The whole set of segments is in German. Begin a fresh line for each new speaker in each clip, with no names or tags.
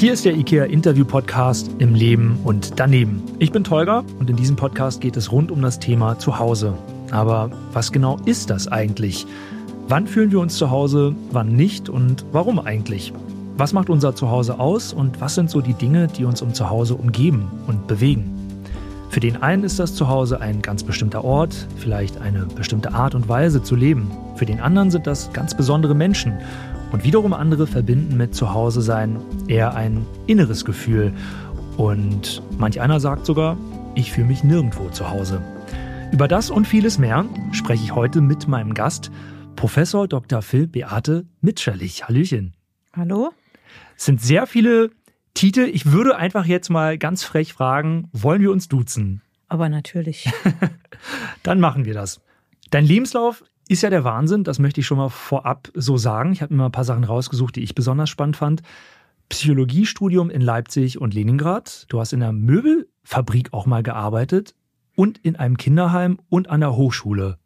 Hier ist der IKEA Interview Podcast im Leben und daneben. Ich bin Tolga und in diesem Podcast geht es rund um das Thema Zuhause. Aber was genau ist das eigentlich? Wann fühlen wir uns zu Hause, wann nicht und warum eigentlich? Was macht unser Zuhause aus und was sind so die Dinge, die uns um Zuhause umgeben und bewegen? Für den einen ist das Zuhause ein ganz bestimmter Ort, vielleicht eine bestimmte Art und Weise zu leben. Für den anderen sind das ganz besondere Menschen. Und wiederum andere verbinden mit Zuhause sein eher ein inneres Gefühl. Und manch einer sagt sogar, ich fühle mich nirgendwo zu Hause. Über das und vieles mehr spreche ich heute mit meinem Gast, Professor Dr. Phil Beate Mitscherlich. Hallöchen.
Hallo.
Es sind sehr viele Titel. Ich würde einfach jetzt mal ganz frech fragen, wollen wir uns duzen?
Aber natürlich.
Dann machen wir das. Dein Lebenslauf ist ja der Wahnsinn, das möchte ich schon mal vorab so sagen. Ich habe mir mal ein paar Sachen rausgesucht, die ich besonders spannend fand. Psychologiestudium in Leipzig und Leningrad. Du hast in der Möbelfabrik auch mal gearbeitet und in einem Kinderheim und an der Hochschule.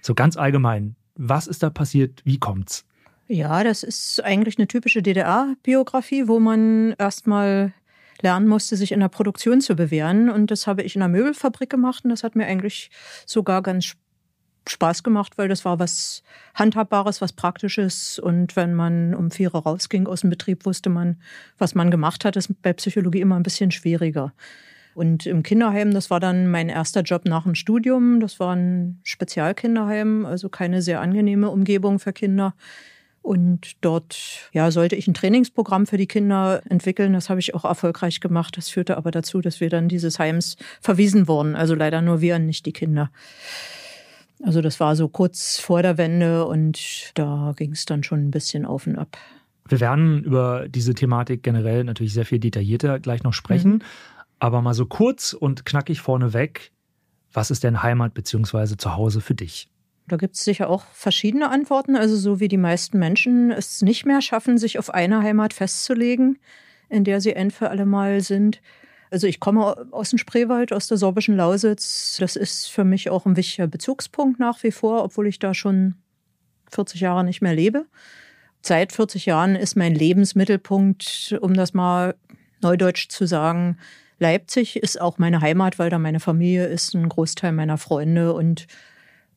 So ganz allgemein. Was ist da passiert? Wie kommt's?
Ja, das ist eigentlich eine typische DDR-Biografie, wo man erstmal lernen musste, sich in der Produktion zu bewähren. Und das habe ich in einer Möbelfabrik gemacht und das hat mir eigentlich sogar ganz Spaß gemacht, weil das war was Handhabbares, was Praktisches. Und wenn man um vier Uhr rausging aus dem Betrieb, wusste man, was man gemacht hat. Das ist bei Psychologie immer ein bisschen schwieriger. Und im Kinderheim, das war dann mein erster Job nach dem Studium. Das war ein Spezialkinderheim, also keine sehr angenehme Umgebung für Kinder. Und dort ja, sollte ich ein Trainingsprogramm für die Kinder entwickeln. Das habe ich auch erfolgreich gemacht. Das führte aber dazu, dass wir dann dieses Heims verwiesen wurden. Also leider nur wir, nicht die Kinder. Also das war so kurz vor der Wende und da ging es dann schon ein bisschen auf und ab.
Wir werden über diese Thematik generell natürlich sehr viel detaillierter gleich noch sprechen. Mhm. Aber mal so kurz und knackig vorneweg, was ist denn Heimat bzw. Zuhause für dich?
Da gibt es sicher auch verschiedene Antworten. Also so wie die meisten Menschen es nicht mehr schaffen, sich auf eine Heimat festzulegen, in der sie ein für alle Mal sind. Also ich komme aus dem Spreewald, aus der sorbischen Lausitz. Das ist für mich auch ein wichtiger Bezugspunkt nach wie vor, obwohl ich da schon 40 Jahre nicht mehr lebe. Seit 40 Jahren ist mein Lebensmittelpunkt, um das mal neudeutsch zu sagen, Leipzig ist auch meine Heimat, weil da meine Familie ist, ein Großteil meiner Freunde und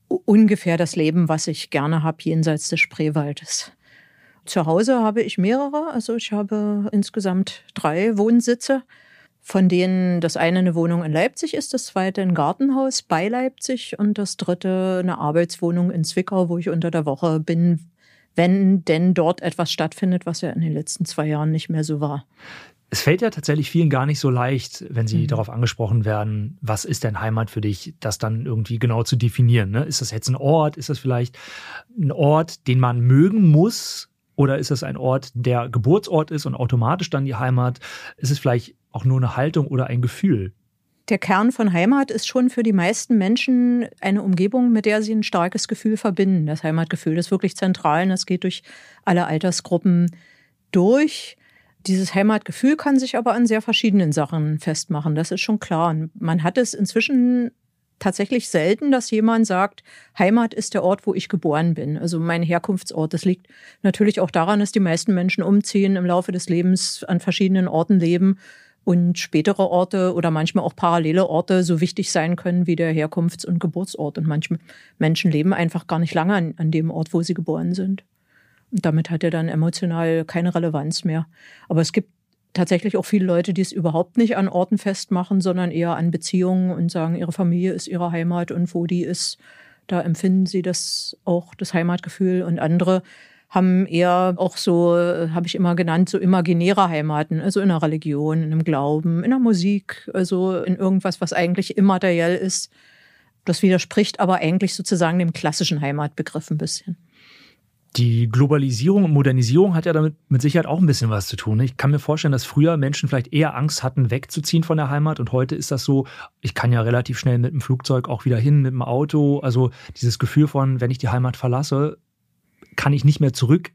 ungefähr das Leben, was ich gerne habe, jenseits des Spreewaldes. Zu Hause habe ich mehrere, also ich habe insgesamt drei Wohnsitze, von denen das eine eine Wohnung in Leipzig ist, das zweite ein Gartenhaus bei Leipzig und das dritte eine Arbeitswohnung in Zwickau, wo ich unter der Woche bin, wenn denn dort etwas stattfindet, was ja in den letzten zwei Jahren nicht mehr so war.
Es fällt ja tatsächlich vielen gar nicht so leicht, wenn sie mhm. darauf angesprochen werden, was ist denn Heimat für dich, das dann irgendwie genau zu definieren. Ne? Ist das jetzt ein Ort? Ist das vielleicht ein Ort, den man mögen muss? Oder ist es ein Ort, der Geburtsort ist und automatisch dann die Heimat? Ist es vielleicht auch nur eine Haltung oder ein Gefühl?
Der Kern von Heimat ist schon für die meisten Menschen eine Umgebung, mit der sie ein starkes Gefühl verbinden. Das Heimatgefühl ist wirklich zentral und das geht durch alle Altersgruppen durch. Dieses Heimatgefühl kann sich aber an sehr verschiedenen Sachen festmachen. Das ist schon klar. Und man hat es inzwischen tatsächlich selten, dass jemand sagt, Heimat ist der Ort, wo ich geboren bin. Also mein Herkunftsort. Das liegt natürlich auch daran, dass die meisten Menschen umziehen, im Laufe des Lebens an verschiedenen Orten leben und spätere Orte oder manchmal auch parallele Orte so wichtig sein können wie der Herkunfts- und Geburtsort. Und manche Menschen leben einfach gar nicht lange an, an dem Ort, wo sie geboren sind. Und damit hat er dann emotional keine Relevanz mehr. Aber es gibt tatsächlich auch viele Leute, die es überhaupt nicht an Orten festmachen, sondern eher an Beziehungen und sagen, ihre Familie ist ihre Heimat und wo die ist, da empfinden sie das auch, das Heimatgefühl. Und andere haben eher auch so, habe ich immer genannt, so imaginäre Heimaten, also in der Religion, in einem Glauben, in der Musik, also in irgendwas, was eigentlich immateriell ist. Das widerspricht aber eigentlich sozusagen dem klassischen Heimatbegriff ein bisschen.
Die Globalisierung und Modernisierung hat ja damit mit Sicherheit auch ein bisschen was zu tun. Ich kann mir vorstellen, dass früher Menschen vielleicht eher Angst hatten, wegzuziehen von der Heimat und heute ist das so, ich kann ja relativ schnell mit dem Flugzeug auch wieder hin, mit dem Auto. Also dieses Gefühl von, wenn ich die Heimat verlasse, kann ich nicht mehr zurück,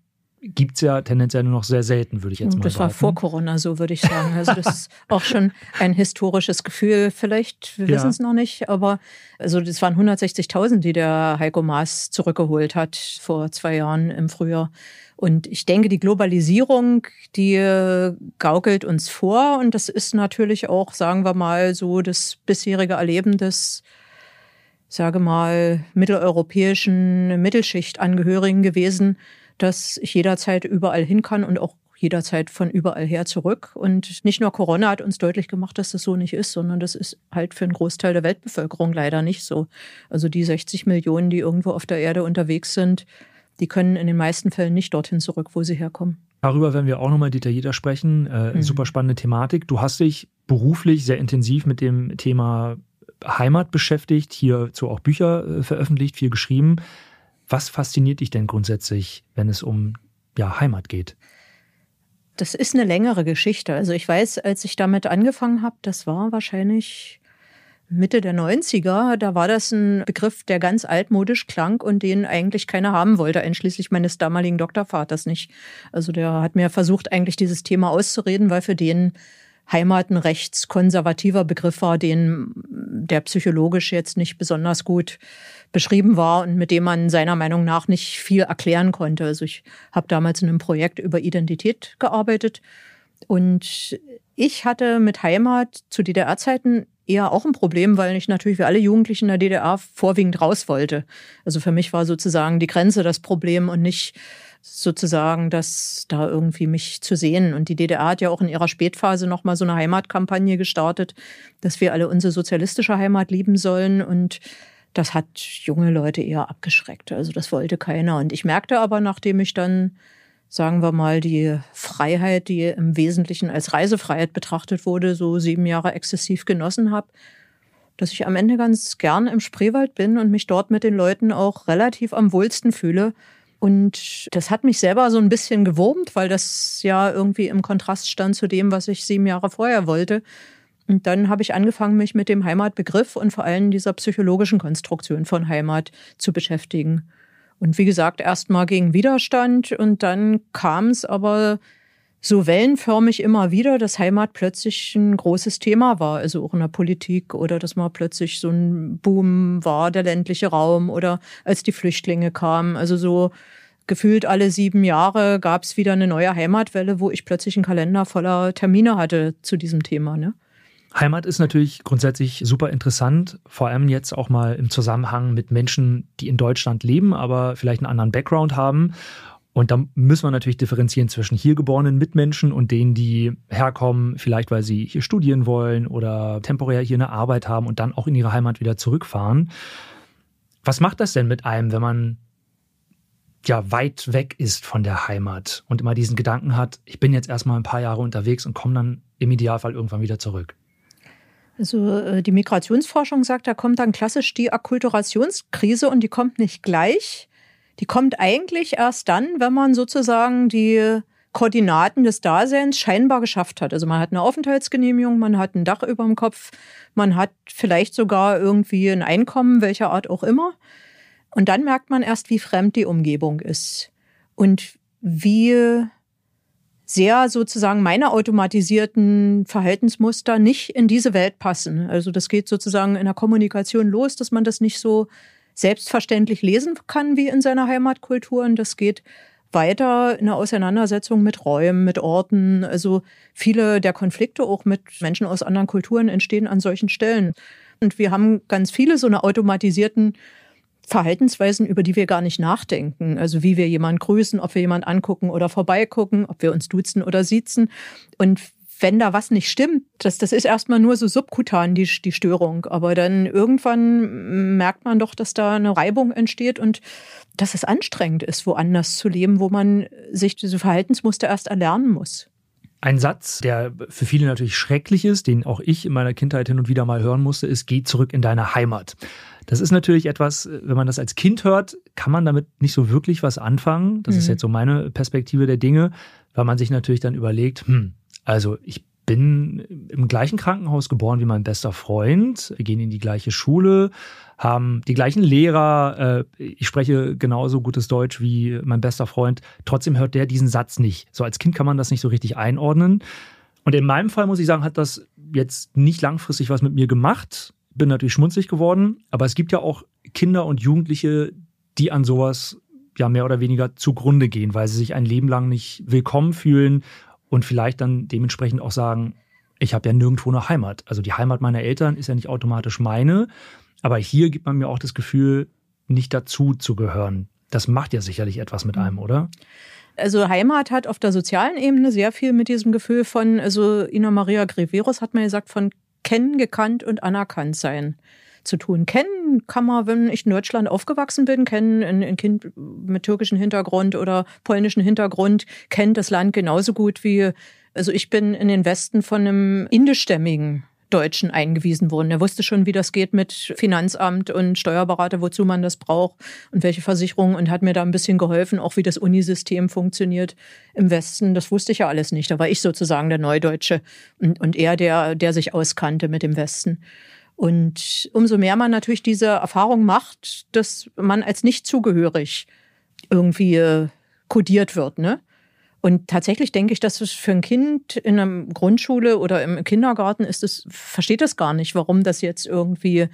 gibt es ja tendenziell nur noch sehr selten, würde ich jetzt mal
das
sagen.
Das war vor Corona so, würde ich sagen. Also das ist auch schon ein historisches Gefühl. Vielleicht, wir ja. wissen es noch nicht, aber also das waren 160.000, die der Heiko Maas zurückgeholt hat vor zwei Jahren im Frühjahr. Und ich denke, die Globalisierung, die gaukelt uns vor. Und das ist natürlich auch, sagen wir mal, so das bisherige Erleben des sage mal, mitteleuropäischen Mittelschichtangehörigen gewesen, dass ich jederzeit überall hin kann und auch jederzeit von überall her zurück. Und nicht nur Corona hat uns deutlich gemacht, dass das so nicht ist, sondern das ist halt für einen Großteil der Weltbevölkerung leider nicht so. Also die 60 Millionen, die irgendwo auf der Erde unterwegs sind, die können in den meisten Fällen nicht dorthin zurück, wo sie herkommen.
Darüber werden wir auch nochmal detaillierter sprechen. Äh, mhm. Super spannende Thematik. Du hast dich beruflich sehr intensiv mit dem Thema Heimat beschäftigt, hierzu auch Bücher äh, veröffentlicht, viel geschrieben. Was fasziniert dich denn grundsätzlich, wenn es um ja, Heimat geht?
Das ist eine längere Geschichte. Also ich weiß, als ich damit angefangen habe, das war wahrscheinlich Mitte der 90er, da war das ein Begriff, der ganz altmodisch klang und den eigentlich keiner haben wollte, einschließlich meines damaligen Doktorvaters nicht. Also der hat mir versucht, eigentlich dieses Thema auszureden, weil für den Heimat ein rechtskonservativer Begriff war, den der psychologisch jetzt nicht besonders gut beschrieben war und mit dem man seiner Meinung nach nicht viel erklären konnte. Also ich habe damals in einem Projekt über Identität gearbeitet und ich hatte mit Heimat zu DDR-Zeiten eher auch ein Problem, weil ich natürlich wie alle Jugendlichen in der DDR vorwiegend raus wollte. Also für mich war sozusagen die Grenze das Problem und nicht sozusagen, das da irgendwie mich zu sehen. Und die DDR hat ja auch in ihrer Spätphase nochmal so eine Heimatkampagne gestartet, dass wir alle unsere sozialistische Heimat lieben sollen. Und das hat junge Leute eher abgeschreckt. Also das wollte keiner. Und ich merkte aber, nachdem ich dann, sagen wir mal, die Freiheit, die im Wesentlichen als Reisefreiheit betrachtet wurde, so sieben Jahre exzessiv genossen habe, dass ich am Ende ganz gern im Spreewald bin und mich dort mit den Leuten auch relativ am wohlsten fühle und das hat mich selber so ein bisschen gewurmt, weil das ja irgendwie im Kontrast stand zu dem, was ich sieben Jahre vorher wollte. Und dann habe ich angefangen, mich mit dem Heimatbegriff und vor allem dieser psychologischen Konstruktion von Heimat zu beschäftigen. Und wie gesagt, erst mal gegen Widerstand und dann kam es aber so wellenförmig immer wieder, dass Heimat plötzlich ein großes Thema war, also auch in der Politik oder dass mal plötzlich so ein Boom war, der ländliche Raum oder als die Flüchtlinge kamen. Also so gefühlt alle sieben Jahre gab es wieder eine neue Heimatwelle, wo ich plötzlich einen Kalender voller Termine hatte zu diesem Thema. Ne?
Heimat ist natürlich grundsätzlich super interessant, vor allem jetzt auch mal im Zusammenhang mit Menschen, die in Deutschland leben, aber vielleicht einen anderen Background haben. Und da müssen wir natürlich differenzieren zwischen hier geborenen Mitmenschen und denen, die herkommen, vielleicht weil sie hier studieren wollen oder temporär hier eine Arbeit haben und dann auch in ihre Heimat wieder zurückfahren. Was macht das denn mit einem, wenn man ja weit weg ist von der Heimat und immer diesen Gedanken hat, ich bin jetzt erstmal ein paar Jahre unterwegs und komme dann im Idealfall irgendwann wieder zurück.
Also äh, die Migrationsforschung sagt, da kommt dann klassisch die Akkulturationskrise und die kommt nicht gleich. Die kommt eigentlich erst dann, wenn man sozusagen die Koordinaten des Daseins scheinbar geschafft hat. Also man hat eine Aufenthaltsgenehmigung, man hat ein Dach über dem Kopf, man hat vielleicht sogar irgendwie ein Einkommen, welcher Art auch immer. Und dann merkt man erst, wie fremd die Umgebung ist und wie sehr sozusagen meine automatisierten Verhaltensmuster nicht in diese Welt passen. Also das geht sozusagen in der Kommunikation los, dass man das nicht so selbstverständlich lesen kann wie in seiner Heimatkultur. Und das geht weiter in der Auseinandersetzung mit Räumen, mit Orten. Also viele der Konflikte auch mit Menschen aus anderen Kulturen entstehen an solchen Stellen. Und wir haben ganz viele so eine automatisierten Verhaltensweisen, über die wir gar nicht nachdenken. Also wie wir jemanden grüßen, ob wir jemanden angucken oder vorbeigucken, ob wir uns duzen oder siezen. Und wenn da was nicht stimmt, das, das ist erstmal nur so subkutan, die, die Störung. Aber dann irgendwann merkt man doch, dass da eine Reibung entsteht und dass es anstrengend ist, woanders zu leben, wo man sich diese Verhaltensmuster erst erlernen muss.
Ein Satz, der für viele natürlich schrecklich ist, den auch ich in meiner Kindheit hin und wieder mal hören musste, ist, geh zurück in deine Heimat. Das ist natürlich etwas, wenn man das als Kind hört, kann man damit nicht so wirklich was anfangen. Das mhm. ist jetzt so meine Perspektive der Dinge, weil man sich natürlich dann überlegt, hm, also ich bin im gleichen Krankenhaus geboren wie mein bester Freund. Wir gehen in die gleiche Schule, haben die gleichen Lehrer. Äh, ich spreche genauso gutes Deutsch wie mein bester Freund. Trotzdem hört der diesen Satz nicht. So als Kind kann man das nicht so richtig einordnen. Und in meinem Fall muss ich sagen, hat das jetzt nicht langfristig was mit mir gemacht. Bin natürlich schmunzlig geworden. Aber es gibt ja auch Kinder und Jugendliche, die an sowas ja mehr oder weniger zugrunde gehen, weil sie sich ein Leben lang nicht willkommen fühlen und vielleicht dann dementsprechend auch sagen, ich habe ja nirgendwo eine Heimat. Also die Heimat meiner Eltern ist ja nicht automatisch meine, aber hier gibt man mir auch das Gefühl, nicht dazu zu gehören. Das macht ja sicherlich etwas mit einem, oder?
Also Heimat hat auf der sozialen Ebene sehr viel mit diesem Gefühl von, also Ina Maria Greveros hat mir gesagt, von kennen, gekannt und anerkannt sein zu tun. Kennen kann man, wenn ich in Deutschland aufgewachsen bin, kennen ein, Kind mit türkischem Hintergrund oder polnischem Hintergrund, kennt das Land genauso gut wie, also ich bin in den Westen von einem indischstämmigen Deutschen eingewiesen worden. Er wusste schon, wie das geht mit Finanzamt und Steuerberater, wozu man das braucht und welche Versicherungen und hat mir da ein bisschen geholfen, auch wie das Unisystem funktioniert im Westen. Das wusste ich ja alles nicht. Da war ich sozusagen der Neudeutsche und, und er, der, der sich auskannte mit dem Westen. Und umso mehr man natürlich diese Erfahrung macht, dass man als nicht zugehörig irgendwie äh, kodiert wird, ne? Und tatsächlich denke ich, dass es für ein Kind in einer Grundschule oder im Kindergarten ist es, versteht das gar nicht, warum das jetzt irgendwie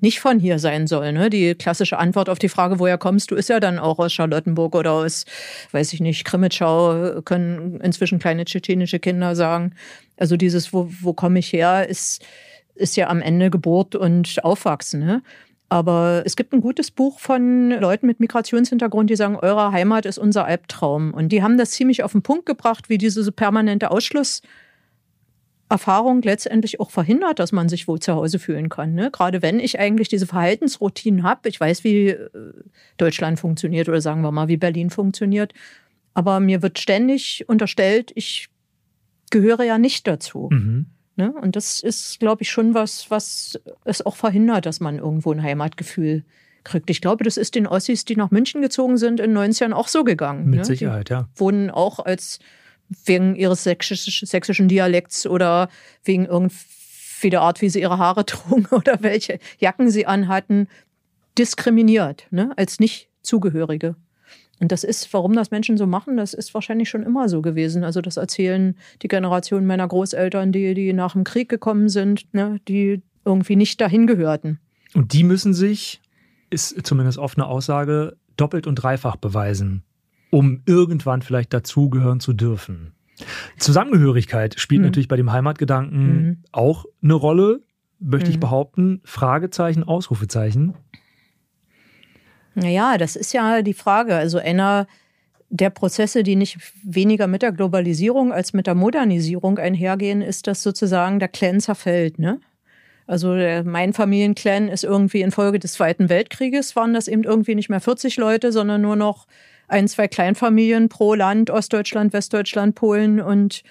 nicht von hier sein soll. Ne? Die klassische Antwort auf die Frage, woher kommst du, ist ja dann auch aus Charlottenburg oder aus, weiß ich nicht, Krimitschau, können inzwischen kleine tschetschenische Kinder sagen. Also dieses, wo, wo komme ich her, ist, ist ja am Ende Geburt und Aufwachsen. Ne? Aber es gibt ein gutes Buch von Leuten mit Migrationshintergrund, die sagen, eure Heimat ist unser Albtraum. Und die haben das ziemlich auf den Punkt gebracht, wie diese permanente Ausschlusserfahrung letztendlich auch verhindert, dass man sich wohl zu Hause fühlen kann. Ne? Gerade wenn ich eigentlich diese Verhaltensroutinen habe, ich weiß, wie äh, Deutschland funktioniert oder sagen wir mal, wie Berlin funktioniert, aber mir wird ständig unterstellt, ich gehöre ja nicht dazu. Mhm. Ne? Und das ist, glaube ich, schon was, was es auch verhindert, dass man irgendwo ein Heimatgefühl kriegt. Ich glaube, das ist den Ossis, die nach München gezogen sind, in den 90ern auch so gegangen.
Mit
ne?
Sicherheit,
die
ja.
Wohnen auch als wegen ihres sächsischen Dialekts oder wegen irgendwie der Art, wie sie ihre Haare trugen oder welche Jacken sie anhatten, diskriminiert, ne? als nicht Zugehörige. Und das ist, warum das Menschen so machen, das ist wahrscheinlich schon immer so gewesen. Also das erzählen die Generationen meiner Großeltern, die, die nach dem Krieg gekommen sind, ne, die irgendwie nicht dahin gehörten.
Und die müssen sich, ist zumindest oft eine Aussage, doppelt und dreifach beweisen, um irgendwann vielleicht dazugehören zu dürfen. Zusammengehörigkeit spielt mhm. natürlich bei dem Heimatgedanken mhm. auch eine Rolle, möchte mhm. ich behaupten. Fragezeichen, Ausrufezeichen.
Naja, das ist ja die Frage. Also einer der Prozesse, die nicht weniger mit der Globalisierung als mit der Modernisierung einhergehen, ist, dass sozusagen der Clan zerfällt. Ne? Also mein Familienclan ist irgendwie infolge des Zweiten Weltkrieges, waren das eben irgendwie nicht mehr 40 Leute, sondern nur noch ein, zwei Kleinfamilien pro Land, Ostdeutschland, Westdeutschland, Polen und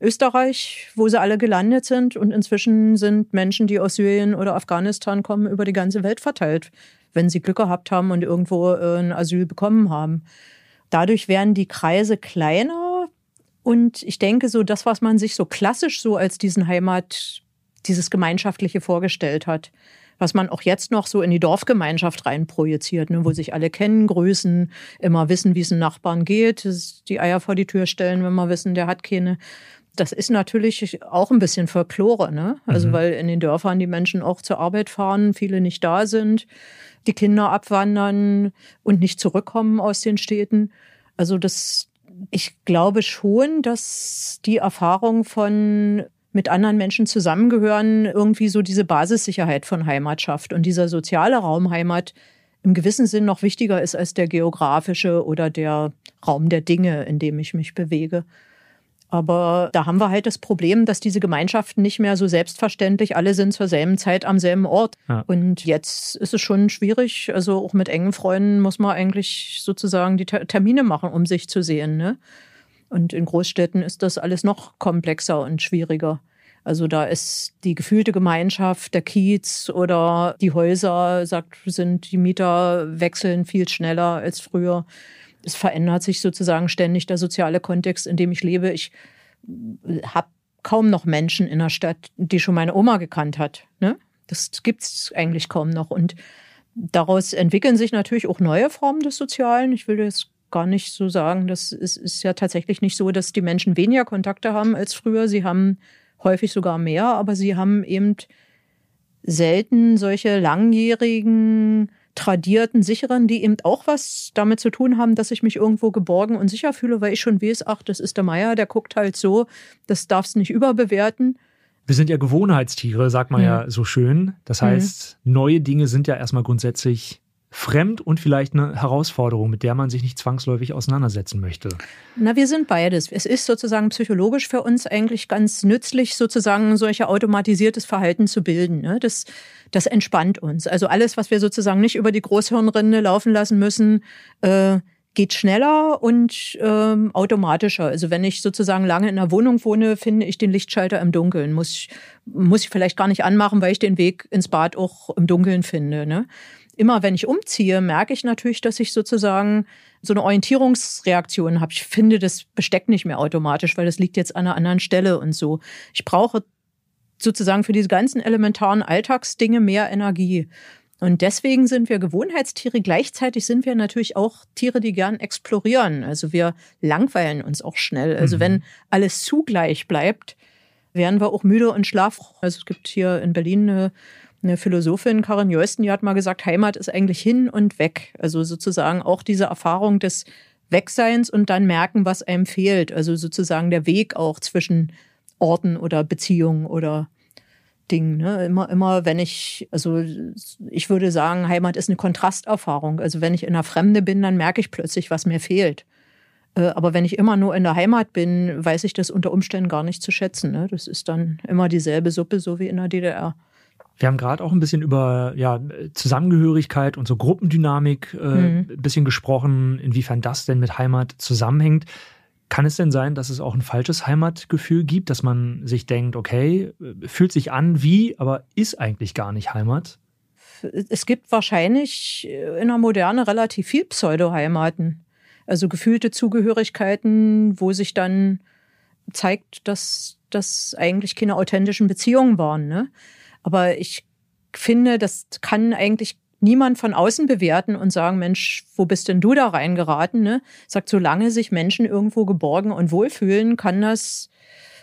Österreich, wo sie alle gelandet sind. Und inzwischen sind Menschen, die aus Syrien oder Afghanistan kommen, über die ganze Welt verteilt wenn sie Glück gehabt haben und irgendwo äh, ein Asyl bekommen haben. Dadurch werden die Kreise kleiner und ich denke so, das, was man sich so klassisch so als diesen Heimat, dieses Gemeinschaftliche vorgestellt hat, was man auch jetzt noch so in die Dorfgemeinschaft reinprojiziert, ne, wo sich alle kennen, grüßen, immer wissen, wie es einem Nachbarn geht, die Eier vor die Tür stellen, wenn man wissen, der hat keine. Das ist natürlich auch ein bisschen Folklore, ne? Also, mhm. weil in den Dörfern die Menschen auch zur Arbeit fahren, viele nicht da sind die Kinder abwandern und nicht zurückkommen aus den Städten. Also das, ich glaube schon, dass die Erfahrung von mit anderen Menschen zusammengehören irgendwie so diese Basissicherheit von Heimat schafft und dieser soziale Raum Heimat im gewissen Sinn noch wichtiger ist als der geografische oder der Raum der Dinge, in dem ich mich bewege. Aber da haben wir halt das Problem, dass diese Gemeinschaften nicht mehr so selbstverständlich alle sind zur selben Zeit am selben Ort. Ja. Und jetzt ist es schon schwierig. Also auch mit engen Freunden muss man eigentlich sozusagen die Termine machen, um sich zu sehen. Ne? Und in Großstädten ist das alles noch komplexer und schwieriger. Also da ist die gefühlte Gemeinschaft, der Kiez oder die Häuser, sagt, sind die Mieter wechseln viel schneller als früher es verändert sich sozusagen ständig der soziale Kontext, in dem ich lebe. Ich habe kaum noch Menschen in der Stadt, die schon meine Oma gekannt hat. Ne? Das gibt es eigentlich kaum noch. Und daraus entwickeln sich natürlich auch neue Formen des Sozialen. Ich will jetzt gar nicht so sagen, das ist, ist ja tatsächlich nicht so, dass die Menschen weniger Kontakte haben als früher. Sie haben häufig sogar mehr, aber sie haben eben selten solche langjährigen, tradierten, sicheren, die eben auch was damit zu tun haben, dass ich mich irgendwo geborgen und sicher fühle, weil ich schon weiß, ach, das ist der Meier, der guckt halt so, das darfst nicht überbewerten.
Wir sind ja Gewohnheitstiere, sagt man mhm. ja so schön. Das heißt, mhm. neue Dinge sind ja erstmal grundsätzlich fremd und vielleicht eine Herausforderung, mit der man sich nicht zwangsläufig auseinandersetzen möchte?
Na, wir sind beides. Es ist sozusagen psychologisch für uns eigentlich ganz nützlich, sozusagen solche automatisiertes Verhalten zu bilden. Ne? Das, das entspannt uns. Also alles, was wir sozusagen nicht über die Großhirnrinde laufen lassen müssen, äh, geht schneller und ähm, automatischer. Also wenn ich sozusagen lange in einer Wohnung wohne, finde ich den Lichtschalter im Dunkeln. Muss ich, muss ich vielleicht gar nicht anmachen, weil ich den Weg ins Bad auch im Dunkeln finde. Ne? Immer wenn ich umziehe, merke ich natürlich, dass ich sozusagen so eine Orientierungsreaktion habe. Ich finde das Besteck nicht mehr automatisch, weil das liegt jetzt an einer anderen Stelle und so. Ich brauche sozusagen für diese ganzen elementaren Alltagsdinge mehr Energie. Und deswegen sind wir Gewohnheitstiere. Gleichzeitig sind wir natürlich auch Tiere, die gern explorieren. Also wir langweilen uns auch schnell. Also mhm. wenn alles zugleich bleibt, werden wir auch müde und schlaf. Also es gibt hier in Berlin eine eine Philosophin, Karin Jeusten, die hat mal gesagt, Heimat ist eigentlich hin und weg. Also sozusagen auch diese Erfahrung des Wegseins und dann merken, was einem fehlt. Also sozusagen der Weg auch zwischen Orten oder Beziehungen oder Dingen. Ne? Immer, immer, wenn ich, also ich würde sagen, Heimat ist eine Kontrasterfahrung. Also wenn ich in der Fremde bin, dann merke ich plötzlich, was mir fehlt. Äh, aber wenn ich immer nur in der Heimat bin, weiß ich das unter Umständen gar nicht zu schätzen. Ne? Das ist dann immer dieselbe Suppe, so wie in der DDR.
Wir haben gerade auch ein bisschen über ja, Zusammengehörigkeit und so Gruppendynamik äh, mhm. ein bisschen gesprochen, inwiefern das denn mit Heimat zusammenhängt. Kann es denn sein, dass es auch ein falsches Heimatgefühl gibt, dass man sich denkt, okay, fühlt sich an wie, aber ist eigentlich gar nicht Heimat?
Es gibt wahrscheinlich in der Moderne relativ viel Pseudo-Heimaten. Also gefühlte Zugehörigkeiten, wo sich dann zeigt, dass das eigentlich keine authentischen Beziehungen waren. Ne? Aber ich finde, das kann eigentlich niemand von außen bewerten und sagen, Mensch, wo bist denn du da reingeraten? Ne? Sagt, solange sich Menschen irgendwo geborgen und wohlfühlen, kann das,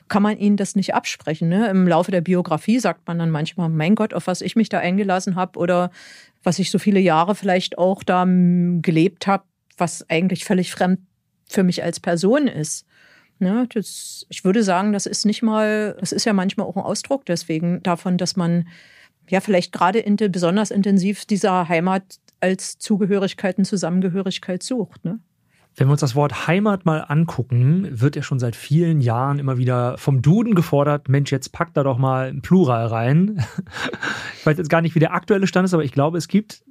kann man ihnen das nicht absprechen. Ne? Im Laufe der Biografie sagt man dann manchmal, mein Gott, auf was ich mich da eingelassen habe oder was ich so viele Jahre vielleicht auch da gelebt habe, was eigentlich völlig fremd für mich als Person ist. Ne, das, ich würde sagen, das ist nicht mal, das ist ja manchmal auch ein Ausdruck deswegen davon, dass man ja vielleicht gerade in, besonders intensiv dieser Heimat als Zugehörigkeit und Zusammengehörigkeit sucht. Ne?
Wenn wir uns das Wort Heimat mal angucken, wird ja schon seit vielen Jahren immer wieder vom Duden gefordert, Mensch, jetzt packt da doch mal ein Plural rein. Ich weiß jetzt gar nicht, wie der aktuelle Stand ist, aber ich glaube, es gibt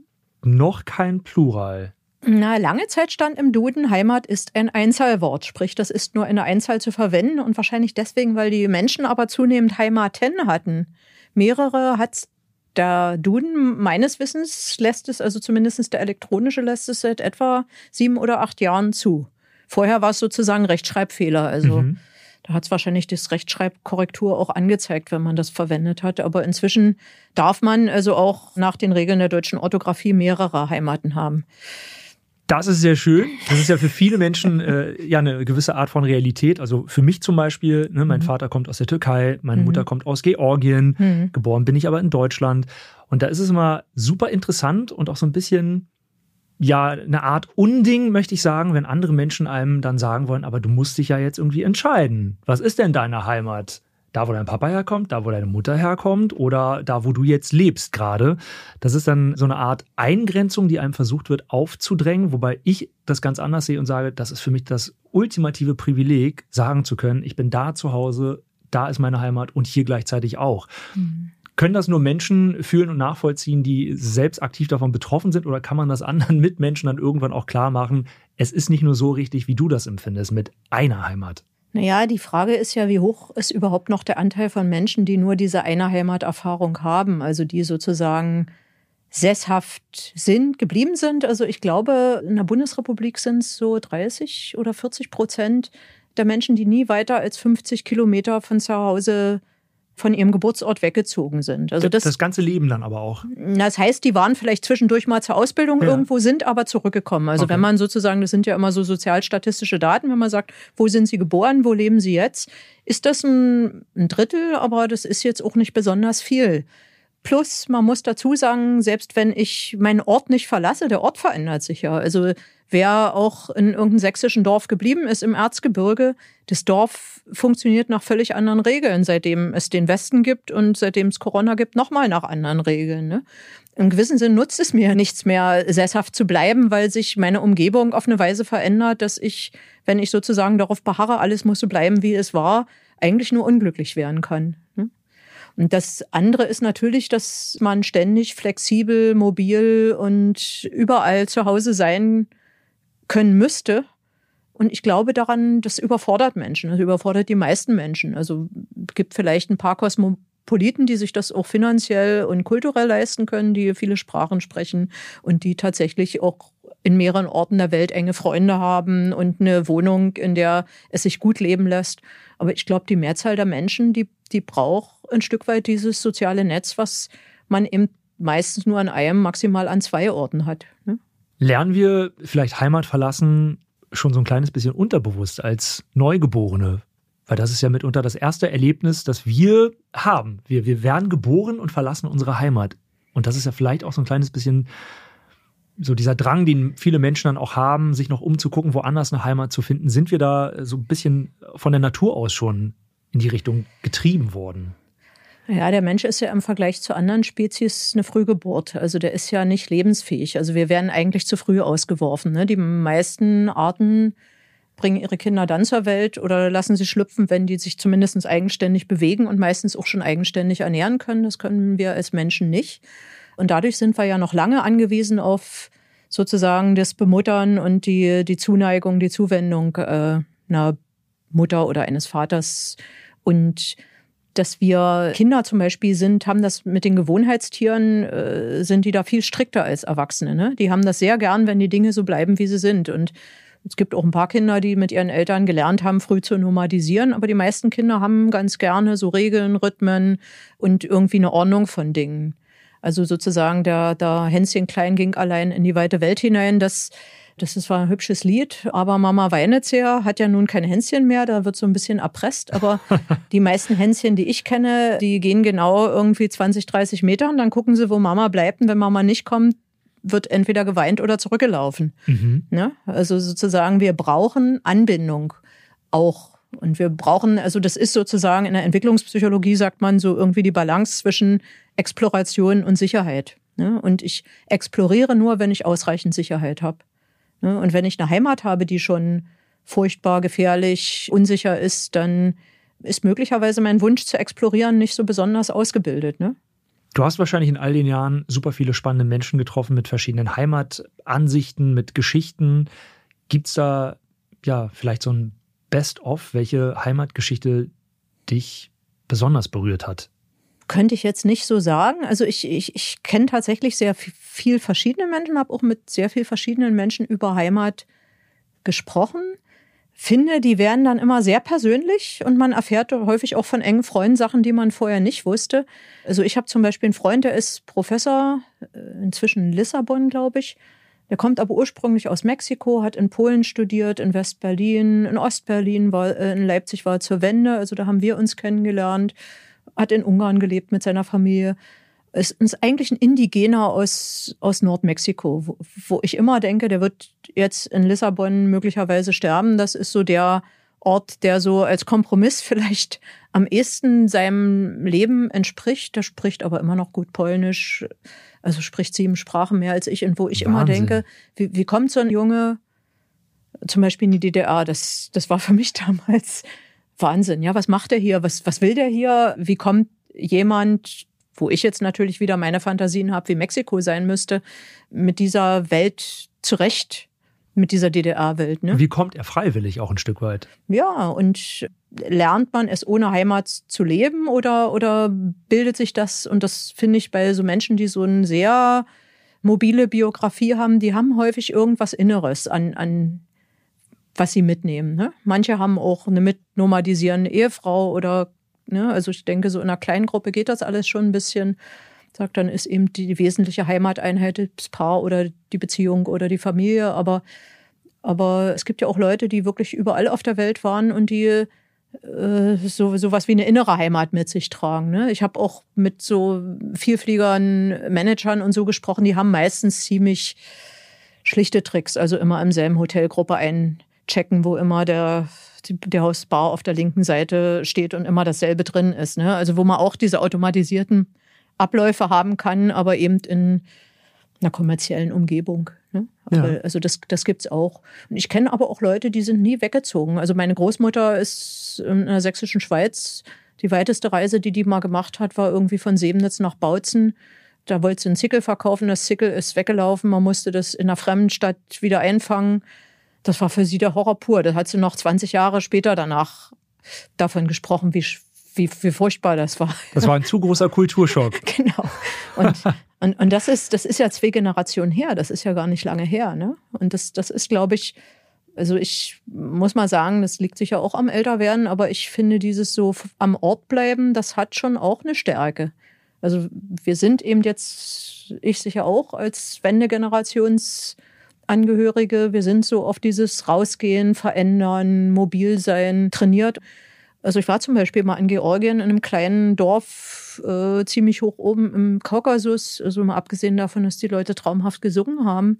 noch kein Plural.
Na, lange Zeit stand im Duden, Heimat ist ein Einzahlwort, sprich, das ist nur in der Einzahl zu verwenden und wahrscheinlich deswegen, weil die Menschen aber zunehmend Heimaten hatten. Mehrere hat der Duden meines Wissens lässt es, also zumindest der elektronische lässt es seit etwa sieben oder acht Jahren zu. Vorher war es sozusagen Rechtschreibfehler, also mhm. Da hat es wahrscheinlich das Rechtschreibkorrektur auch angezeigt, wenn man das verwendet hat. Aber inzwischen darf man also auch nach den Regeln der deutschen Orthographie mehrere Heimaten haben.
Das ist sehr schön. Das ist ja für viele Menschen äh, ja eine gewisse Art von Realität. Also für mich zum Beispiel, ne, mein mhm. Vater kommt aus der Türkei, meine mhm. Mutter kommt aus Georgien, mhm. geboren bin ich aber in Deutschland. Und da ist es immer super interessant und auch so ein bisschen ja eine Art Unding, möchte ich sagen, wenn andere Menschen einem dann sagen wollen, aber du musst dich ja jetzt irgendwie entscheiden. Was ist denn deine Heimat? Da, wo dein Papa herkommt, da, wo deine Mutter herkommt oder da, wo du jetzt lebst gerade. Das ist dann so eine Art Eingrenzung, die einem versucht wird aufzudrängen, wobei ich das ganz anders sehe und sage, das ist für mich das ultimative Privileg, sagen zu können, ich bin da zu Hause, da ist meine Heimat und hier gleichzeitig auch. Mhm. Können das nur Menschen fühlen und nachvollziehen, die selbst aktiv davon betroffen sind? Oder kann man das anderen Mitmenschen dann irgendwann auch klar machen, es ist nicht nur so richtig, wie du das empfindest, mit einer Heimat?
Naja, die Frage ist ja, wie hoch ist überhaupt noch der Anteil von Menschen, die nur diese eine Heimaterfahrung haben, also die sozusagen sesshaft sind, geblieben sind. Also ich glaube, in der Bundesrepublik sind es so 30 oder 40 Prozent, der Menschen, die nie weiter als 50 Kilometer von zu Hause von ihrem Geburtsort weggezogen sind.
Also das, das ganze Leben dann aber auch.
Das heißt, die waren vielleicht zwischendurch mal zur Ausbildung ja. irgendwo, sind aber zurückgekommen. Also okay. wenn man sozusagen, das sind ja immer so sozialstatistische Daten, wenn man sagt, wo sind sie geboren, wo leben sie jetzt, ist das ein, ein Drittel, aber das ist jetzt auch nicht besonders viel. Plus, man muss dazu sagen, selbst wenn ich meinen Ort nicht verlasse, der Ort verändert sich ja. Also wer auch in irgendeinem sächsischen Dorf geblieben ist im Erzgebirge, das Dorf funktioniert nach völlig anderen Regeln, seitdem es den Westen gibt und seitdem es Corona gibt, nochmal nach anderen Regeln. Ne? Im gewissen Sinn nutzt es mir nichts mehr, sesshaft zu bleiben, weil sich meine Umgebung auf eine Weise verändert, dass ich, wenn ich sozusagen darauf beharre, alles muss so bleiben, wie es war, eigentlich nur unglücklich werden kann. Ne? Und das andere ist natürlich, dass man ständig flexibel, mobil und überall zu Hause sein können müsste. Und ich glaube daran, das überfordert Menschen, das überfordert die meisten Menschen. Also gibt vielleicht ein paar Kosmopoliten, die sich das auch finanziell und kulturell leisten können, die viele Sprachen sprechen und die tatsächlich auch in mehreren Orten der Welt enge Freunde haben und eine Wohnung, in der es sich gut leben lässt. Aber ich glaube, die Mehrzahl der Menschen, die, die braucht ein Stück weit dieses soziale Netz, was man eben meistens nur an einem, maximal an zwei Orten hat. Ne?
Lernen wir vielleicht Heimat verlassen schon so ein kleines bisschen unterbewusst als Neugeborene? Weil das ist ja mitunter das erste Erlebnis, das wir haben. Wir, wir werden geboren und verlassen unsere Heimat. Und das ist ja vielleicht auch so ein kleines bisschen so dieser Drang, den viele Menschen dann auch haben, sich noch umzugucken, woanders eine Heimat zu finden. Sind wir da so ein bisschen von der Natur aus schon in die Richtung getrieben worden?
Ja, der Mensch ist ja im Vergleich zu anderen Spezies eine Frühgeburt. Also der ist ja nicht lebensfähig. Also wir werden eigentlich zu früh ausgeworfen. Ne? Die meisten Arten bringen ihre Kinder dann zur Welt oder lassen sie schlüpfen, wenn die sich zumindest eigenständig bewegen und meistens auch schon eigenständig ernähren können. Das können wir als Menschen nicht. Und dadurch sind wir ja noch lange angewiesen auf sozusagen das Bemuttern und die, die Zuneigung, die Zuwendung äh, einer Mutter oder eines Vaters. Und dass wir Kinder zum Beispiel sind, haben das mit den Gewohnheitstieren, äh, sind die da viel strikter als Erwachsene. Ne? Die haben das sehr gern, wenn die Dinge so bleiben, wie sie sind. Und es gibt auch ein paar Kinder, die mit ihren Eltern gelernt haben, früh zu nomadisieren. Aber die meisten Kinder haben ganz gerne so Regeln, Rhythmen und irgendwie eine Ordnung von Dingen. Also sozusagen der, der Hänschen Klein ging allein in die weite Welt hinein. Das das ist zwar ein hübsches Lied, aber Mama Weinezehr hat ja nun kein Hänschen mehr, da wird so ein bisschen erpresst. Aber die meisten Hänschen, die ich kenne, die gehen genau irgendwie 20, 30 Meter und dann gucken sie, wo Mama bleibt. Und wenn Mama nicht kommt, wird entweder geweint oder zurückgelaufen. Mhm. Ne? Also sozusagen, wir brauchen Anbindung auch. Und wir brauchen, also das ist sozusagen in der Entwicklungspsychologie, sagt man so irgendwie die Balance zwischen Exploration und Sicherheit. Ne? Und ich exploriere nur, wenn ich ausreichend Sicherheit habe. Ne? Und wenn ich eine Heimat habe, die schon furchtbar gefährlich, unsicher ist, dann ist möglicherweise mein Wunsch zu explorieren nicht so besonders ausgebildet. Ne?
Du hast wahrscheinlich in all den Jahren super viele spannende Menschen getroffen mit verschiedenen Heimatansichten, mit Geschichten. Gibt es da ja vielleicht so ein Best-of, welche Heimatgeschichte dich besonders berührt hat?
Könnte ich jetzt nicht so sagen. Also ich, ich, ich kenne tatsächlich sehr viel verschiedene Menschen, habe auch mit sehr viel verschiedenen Menschen über Heimat gesprochen. Finde, die werden dann immer sehr persönlich und man erfährt häufig auch von engen Freunden Sachen, die man vorher nicht wusste. Also ich habe zum Beispiel einen Freund, der ist Professor, äh, inzwischen in Lissabon, glaube ich. Der kommt aber ursprünglich aus Mexiko, hat in Polen studiert, in West-Berlin, in Ost-Berlin, äh, in Leipzig war zur Wende, also da haben wir uns kennengelernt hat in Ungarn gelebt mit seiner Familie. Es ist eigentlich ein Indigener aus, aus Nordmexiko, wo, wo ich immer denke, der wird jetzt in Lissabon möglicherweise sterben. Das ist so der Ort, der so als Kompromiss vielleicht am ehesten seinem Leben entspricht. Der spricht aber immer noch gut Polnisch, also spricht sieben Sprachen mehr als ich. Und wo ich Wahnsinn. immer denke, wie, wie kommt so ein Junge zum Beispiel in die DDR? Das, das war für mich damals Wahnsinn, ja, was macht er hier? Was, was will der hier? Wie kommt jemand, wo ich jetzt natürlich wieder meine Fantasien habe, wie Mexiko sein müsste, mit dieser Welt zurecht? mit dieser DDR-Welt. Ne?
Wie kommt er freiwillig auch ein Stück weit?
Ja, und lernt man es ohne Heimat zu leben oder, oder bildet sich das, und das finde ich bei so Menschen, die so eine sehr mobile Biografie haben, die haben häufig irgendwas Inneres an, an was sie mitnehmen. Ne? Manche haben auch eine mitnomadisierende Ehefrau oder, ne, also ich denke, so in einer kleinen Gruppe geht das alles schon ein bisschen. Sagt, dann ist eben die wesentliche Heimateinheit das Paar oder die Beziehung oder die Familie. Aber, aber es gibt ja auch Leute, die wirklich überall auf der Welt waren und die äh, so, so was wie eine innere Heimat mit sich tragen. Ne? Ich habe auch mit so Vielfliegern, Managern und so gesprochen, die haben meistens ziemlich schlichte Tricks, also immer im selben Hotelgruppe einchecken, wo immer der, der Hausbar auf der linken Seite steht und immer dasselbe drin ist. Ne? Also wo man auch diese automatisierten Abläufe haben kann, aber eben in einer kommerziellen Umgebung. Ne? Ja. Also das, das gibt es auch. Und ich kenne aber auch Leute, die sind nie weggezogen. Also meine Großmutter ist in der sächsischen Schweiz. Die weiteste Reise, die die mal gemacht hat, war irgendwie von Sebnitz nach Bautzen da wollte sie einen Zickel verkaufen, das Zickel ist weggelaufen, man musste das in einer fremden Stadt wieder einfangen. Das war für sie der Horror pur. Da hat sie noch 20 Jahre später danach davon gesprochen, wie, wie, wie furchtbar das war.
Das war ein zu großer Kulturschock.
genau. Und, und, und das, ist, das ist ja zwei Generationen her, das ist ja gar nicht lange her. Ne? Und das, das ist, glaube ich, also ich muss mal sagen, das liegt sicher auch am Älterwerden, aber ich finde dieses so am Ort bleiben, das hat schon auch eine Stärke. Also wir sind eben jetzt, ich sicher auch als Wendegenerationsangehörige, wir sind so auf dieses Rausgehen, Verändern, mobil sein trainiert. Also ich war zum Beispiel mal in Georgien in einem kleinen Dorf, äh, ziemlich hoch oben im Kaukasus, also mal abgesehen davon, dass die Leute traumhaft gesungen haben,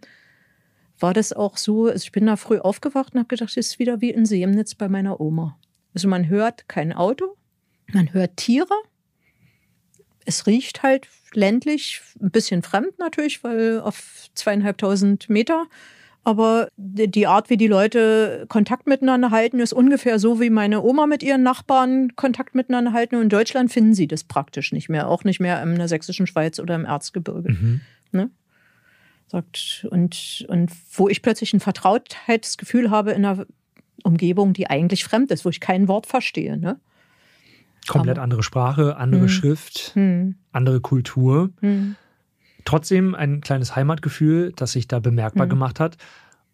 war das auch so, also ich bin da früh aufgewacht und habe gedacht, es ist wieder wie in Seemnitz bei meiner Oma. Also man hört kein Auto, man hört Tiere, es riecht halt ländlich, ein bisschen fremd natürlich, weil auf zweieinhalbtausend Meter. Aber die Art, wie die Leute Kontakt miteinander halten, ist ungefähr so, wie meine Oma mit ihren Nachbarn Kontakt miteinander halten. Und in Deutschland finden sie das praktisch nicht mehr, auch nicht mehr in der sächsischen Schweiz oder im Erzgebirge. Mhm. Ne? Sagt, und, und wo ich plötzlich ein Vertrautheitsgefühl habe in einer Umgebung, die eigentlich fremd ist, wo ich kein Wort verstehe. Ne?
Komplett andere Sprache, andere hm. Schrift, hm. andere Kultur. Hm. Trotzdem ein kleines Heimatgefühl, das sich da bemerkbar hm. gemacht hat.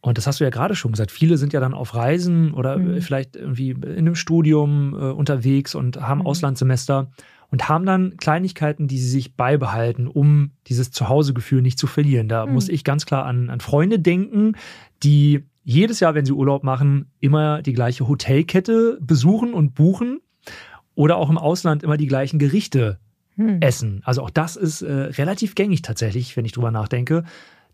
Und das hast du ja gerade schon gesagt. Viele sind ja dann auf Reisen oder hm. vielleicht irgendwie in einem Studium äh, unterwegs und haben hm. Auslandssemester und haben dann Kleinigkeiten, die sie sich beibehalten, um dieses Zuhausegefühl nicht zu verlieren. Da muss ich ganz klar an, an Freunde denken, die jedes Jahr, wenn sie Urlaub machen, immer die gleiche Hotelkette besuchen und buchen oder auch im Ausland immer die gleichen Gerichte hm. essen. Also auch das ist äh, relativ gängig tatsächlich, wenn ich drüber nachdenke,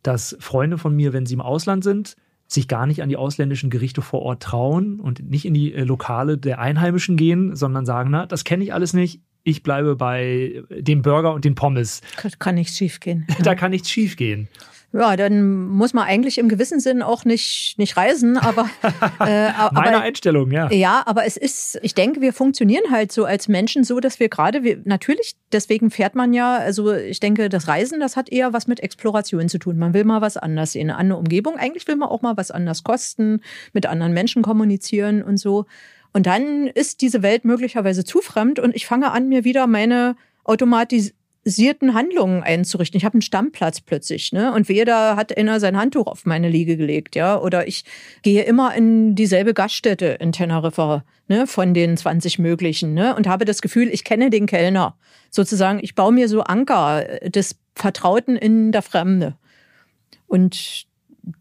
dass Freunde von mir, wenn sie im Ausland sind, sich gar nicht an die ausländischen Gerichte vor Ort trauen und nicht in die äh, Lokale der Einheimischen gehen, sondern sagen, na, das kenne ich alles nicht. Ich bleibe bei dem Burger und den Pommes.
Kann nichts schiefgehen.
da kann nichts schiefgehen.
Ja, dann muss man eigentlich im gewissen Sinn auch nicht, nicht reisen, aber.
Äh, Meine aber, Einstellung, ja.
Ja, aber es ist, ich denke, wir funktionieren halt so als Menschen so, dass wir gerade, wir, natürlich, deswegen fährt man ja, also ich denke, das Reisen, das hat eher was mit Exploration zu tun. Man will mal was anders sehen, eine andere Umgebung. Eigentlich will man auch mal was anders kosten, mit anderen Menschen kommunizieren und so. Und dann ist diese Welt möglicherweise zu fremd und ich fange an, mir wieder meine automatis organisierten Handlungen einzurichten. Ich habe einen Stammplatz plötzlich, ne? Und weder hat einer sein Handtuch auf meine Liege gelegt, ja? Oder ich gehe immer in dieselbe Gaststätte in Teneriffa, ne? Von den 20 möglichen, ne? Und habe das Gefühl, ich kenne den Kellner. Sozusagen, ich baue mir so Anker des Vertrauten in der Fremde. Und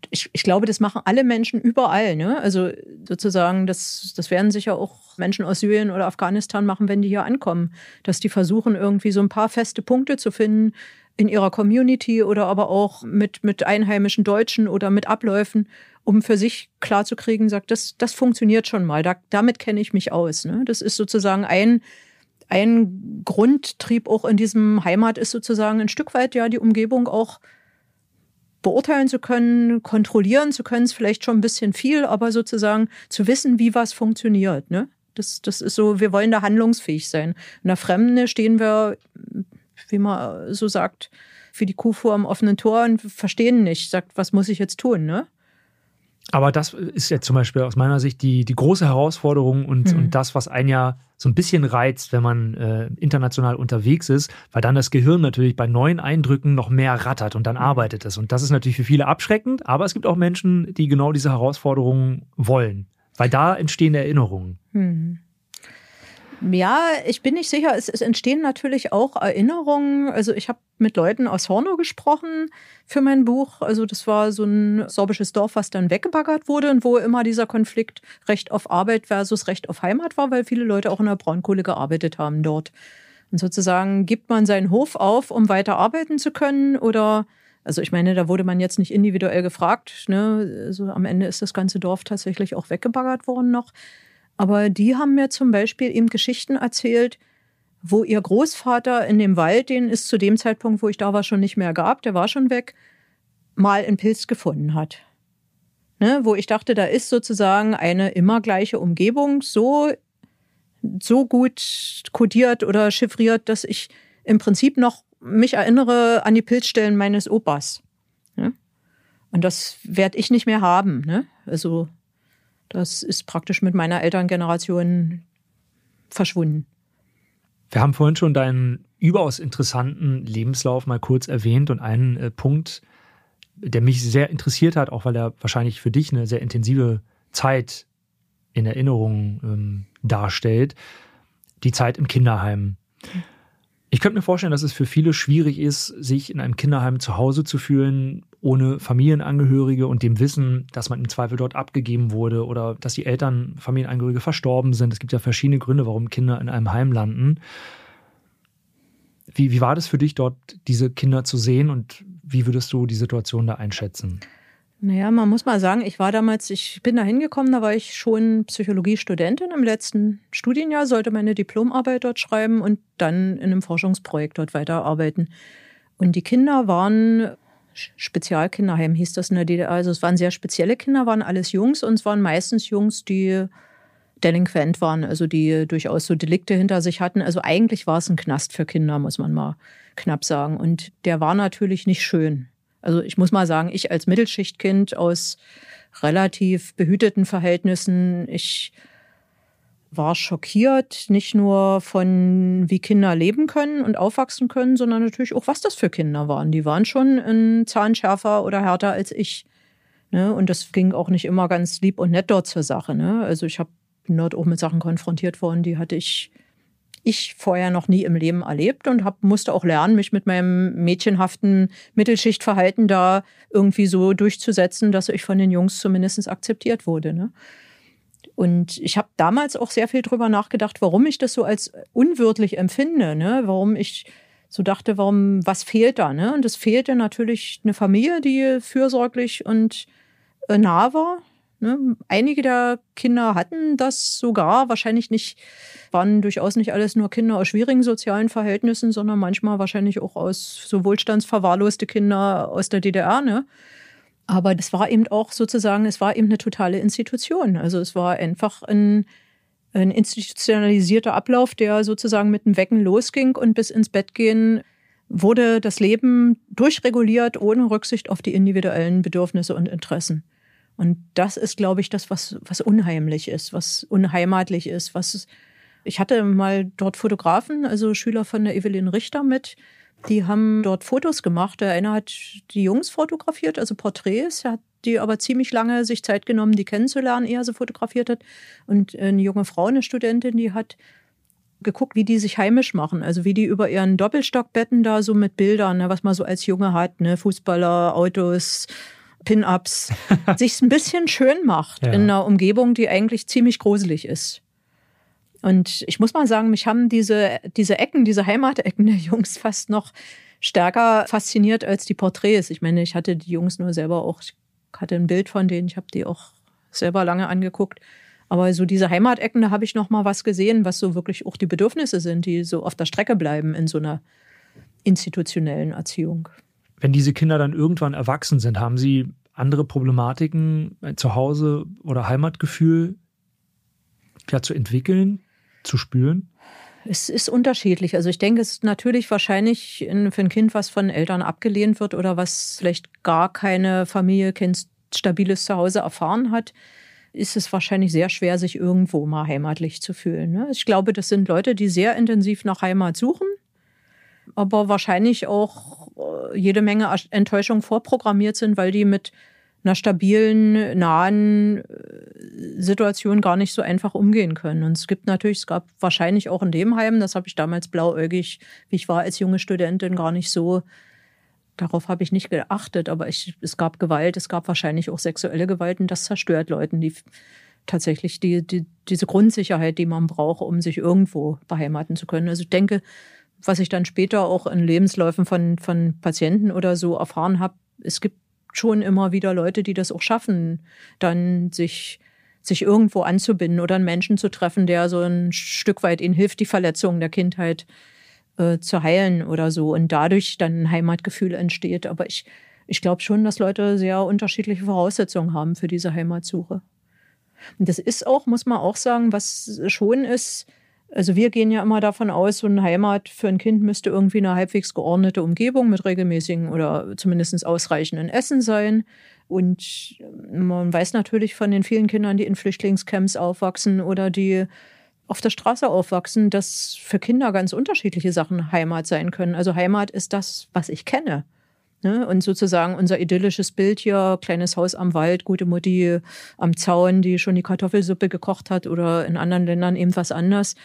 ich, ich glaube, das machen alle Menschen überall. Ne? Also sozusagen, das, das werden sicher auch Menschen aus Syrien oder Afghanistan machen, wenn die hier ankommen, dass die versuchen, irgendwie so ein paar feste Punkte zu finden in ihrer Community oder aber auch mit, mit einheimischen Deutschen oder mit Abläufen, um für sich klarzukriegen, sagt, das, das funktioniert schon mal, da, damit kenne ich mich aus. Ne? Das ist sozusagen ein, ein Grundtrieb auch in diesem Heimat ist sozusagen ein Stück weit ja die Umgebung auch beurteilen zu können, kontrollieren zu können, ist vielleicht schon ein bisschen viel, aber sozusagen zu wissen, wie was funktioniert. Ne? Das, das ist so, wir wollen da handlungsfähig sein. In der Fremde stehen wir, wie man so sagt, für die Kuh vor am offenen Tor und verstehen nicht, sagt, was muss ich jetzt tun, ne?
Aber das ist ja zum Beispiel aus meiner Sicht die, die große Herausforderung und, mhm. und das, was ein ja so ein bisschen reizt, wenn man äh, international unterwegs ist, weil dann das Gehirn natürlich bei neuen Eindrücken noch mehr rattert und dann mhm. arbeitet es. Und das ist natürlich für viele abschreckend, aber es gibt auch Menschen, die genau diese Herausforderungen wollen, weil da entstehen Erinnerungen. Mhm.
Ja, ich bin nicht sicher. Es, es, entstehen natürlich auch Erinnerungen. Also ich habe mit Leuten aus Horno gesprochen für mein Buch. Also das war so ein sorbisches Dorf, was dann weggebaggert wurde und wo immer dieser Konflikt Recht auf Arbeit versus Recht auf Heimat war, weil viele Leute auch in der Braunkohle gearbeitet haben dort. Und sozusagen gibt man seinen Hof auf, um weiter arbeiten zu können oder also ich meine, da wurde man jetzt nicht individuell gefragt. Ne? Also am Ende ist das ganze Dorf tatsächlich auch weggebaggert worden noch. Aber die haben mir zum Beispiel eben Geschichten erzählt, wo ihr Großvater in dem Wald, den es zu dem Zeitpunkt, wo ich da war, schon nicht mehr gab, der war schon weg, mal einen Pilz gefunden hat. Ne, wo ich dachte, da ist sozusagen eine immer gleiche Umgebung so, so gut kodiert oder chiffriert, dass ich im Prinzip noch mich erinnere an die Pilzstellen meines Opas. Ne? Und das werde ich nicht mehr haben. Ne? Also das ist praktisch mit meiner Elterngeneration verschwunden.
Wir haben vorhin schon deinen überaus interessanten Lebenslauf mal kurz erwähnt und einen äh, Punkt, der mich sehr interessiert hat, auch weil er wahrscheinlich für dich eine sehr intensive Zeit in Erinnerung ähm, darstellt, die Zeit im Kinderheim. Ich könnte mir vorstellen, dass es für viele schwierig ist, sich in einem Kinderheim zu Hause zu fühlen, ohne Familienangehörige und dem Wissen, dass man im Zweifel dort abgegeben wurde oder dass die Eltern, Familienangehörige verstorben sind. Es gibt ja verschiedene Gründe, warum Kinder in einem Heim landen. Wie, wie war das für dich, dort diese Kinder zu sehen und wie würdest du die Situation da einschätzen?
Naja, man muss mal sagen, ich war damals, ich bin da hingekommen, da war ich schon Psychologiestudentin im letzten Studienjahr, sollte meine Diplomarbeit dort schreiben und dann in einem Forschungsprojekt dort weiterarbeiten. Und die Kinder waren Spezialkinderheim hieß das in der DDR. Also es waren sehr spezielle Kinder, waren alles Jungs und es waren meistens Jungs, die delinquent waren, also die durchaus so Delikte hinter sich hatten. Also eigentlich war es ein Knast für Kinder, muss man mal knapp sagen. Und der war natürlich nicht schön. Also ich muss mal sagen, ich als Mittelschichtkind aus relativ behüteten Verhältnissen, ich war schockiert, nicht nur von wie Kinder leben können und aufwachsen können, sondern natürlich auch, was das für Kinder waren. Die waren schon ein Zahn schärfer oder härter als ich. Ne? Und das ging auch nicht immer ganz lieb und nett dort zur Sache. Ne? Also ich habe dort auch mit Sachen konfrontiert worden, die hatte ich ich vorher noch nie im Leben erlebt und hab, musste auch lernen, mich mit meinem mädchenhaften Mittelschichtverhalten da irgendwie so durchzusetzen, dass ich von den Jungs zumindest akzeptiert wurde. Ne? Und ich habe damals auch sehr viel drüber nachgedacht, warum ich das so als unwürdig empfinde, ne? warum ich so dachte, warum, was fehlt da? Ne? Und es fehlte natürlich eine Familie, die fürsorglich und äh, nah war. Ne? Einige der Kinder hatten das sogar, wahrscheinlich nicht, waren durchaus nicht alles nur Kinder aus schwierigen sozialen Verhältnissen, sondern manchmal wahrscheinlich auch aus so wohlstandsverwahrloste Kinder aus der DDR. Ne? Aber das war eben auch sozusagen, es war eben eine totale Institution. Also es war einfach ein, ein institutionalisierter Ablauf, der sozusagen mit dem Wecken losging und bis ins Bett gehen wurde das Leben durchreguliert, ohne Rücksicht auf die individuellen Bedürfnisse und Interessen. Und das ist, glaube ich, das, was, was unheimlich ist, was unheimatlich ist, was ich hatte mal dort Fotografen, also Schüler von der Evelyn Richter mit, die haben dort Fotos gemacht. Der eine hat die Jungs fotografiert, also Porträts. Hat die aber ziemlich lange sich Zeit genommen, die kennenzulernen, ehe er sie fotografiert hat. Und eine junge Frau, eine Studentin, die hat geguckt, wie die sich heimisch machen. Also wie die über ihren Doppelstockbetten da so mit Bildern, ne, was man so als Junge hat, ne, Fußballer, Autos, Pin-Ups, sich ein bisschen schön macht ja. in einer Umgebung, die eigentlich ziemlich gruselig ist. Und ich muss mal sagen, mich haben diese, diese Ecken, diese Heimatecken der Jungs fast noch stärker fasziniert als die Porträts. Ich meine, ich hatte die Jungs nur selber auch, ich hatte ein Bild von denen, ich habe die auch selber lange angeguckt. Aber so diese Heimatecken, da habe ich noch mal was gesehen, was so wirklich auch die Bedürfnisse sind, die so auf der Strecke bleiben in so einer institutionellen Erziehung.
Wenn diese Kinder dann irgendwann erwachsen sind, haben sie andere Problematiken zu Hause oder Heimatgefühl ja, zu entwickeln? zu spüren?
Es ist unterschiedlich. Also ich denke, es ist natürlich wahrscheinlich für ein Kind, was von Eltern abgelehnt wird oder was vielleicht gar keine Familie kennt, stabiles Zuhause erfahren hat, ist es wahrscheinlich sehr schwer, sich irgendwo mal heimatlich zu fühlen. Ne? Ich glaube, das sind Leute, die sehr intensiv nach Heimat suchen, aber wahrscheinlich auch äh, jede Menge Enttäuschung vorprogrammiert sind, weil die mit einer stabilen, nahen äh, Situation gar nicht so einfach umgehen können. Und es gibt natürlich, es gab wahrscheinlich auch in dem Heim, das habe ich damals blauäugig, wie ich war als junge Studentin, gar nicht so, darauf habe ich nicht geachtet, aber ich, es gab Gewalt, es gab wahrscheinlich auch sexuelle Gewalt und das zerstört Leuten, die tatsächlich die, die, diese Grundsicherheit, die man braucht, um sich irgendwo beheimaten zu können. Also ich denke, was ich dann später auch in Lebensläufen von, von Patienten oder so erfahren habe, es gibt schon immer wieder Leute, die das auch schaffen, dann sich sich irgendwo anzubinden oder einen Menschen zu treffen, der so ein Stück weit ihnen hilft, die Verletzungen der Kindheit äh, zu heilen oder so und dadurch dann ein Heimatgefühl entsteht. Aber ich, ich glaube schon, dass Leute sehr unterschiedliche Voraussetzungen haben für diese Heimatsuche. Und das ist auch, muss man auch sagen, was schon ist, also wir gehen ja immer davon aus, so eine Heimat für ein Kind müsste irgendwie eine halbwegs geordnete Umgebung mit regelmäßigen oder zumindest ausreichenden Essen sein. Und man weiß natürlich von den vielen Kindern, die in Flüchtlingscamps aufwachsen oder die auf der Straße aufwachsen, dass für Kinder ganz unterschiedliche Sachen Heimat sein können. Also Heimat ist das, was ich kenne. Ne? Und sozusagen unser idyllisches Bild hier, kleines Haus am Wald, gute Mutti am Zaun, die schon die Kartoffelsuppe gekocht hat oder in anderen Ländern eben was anders.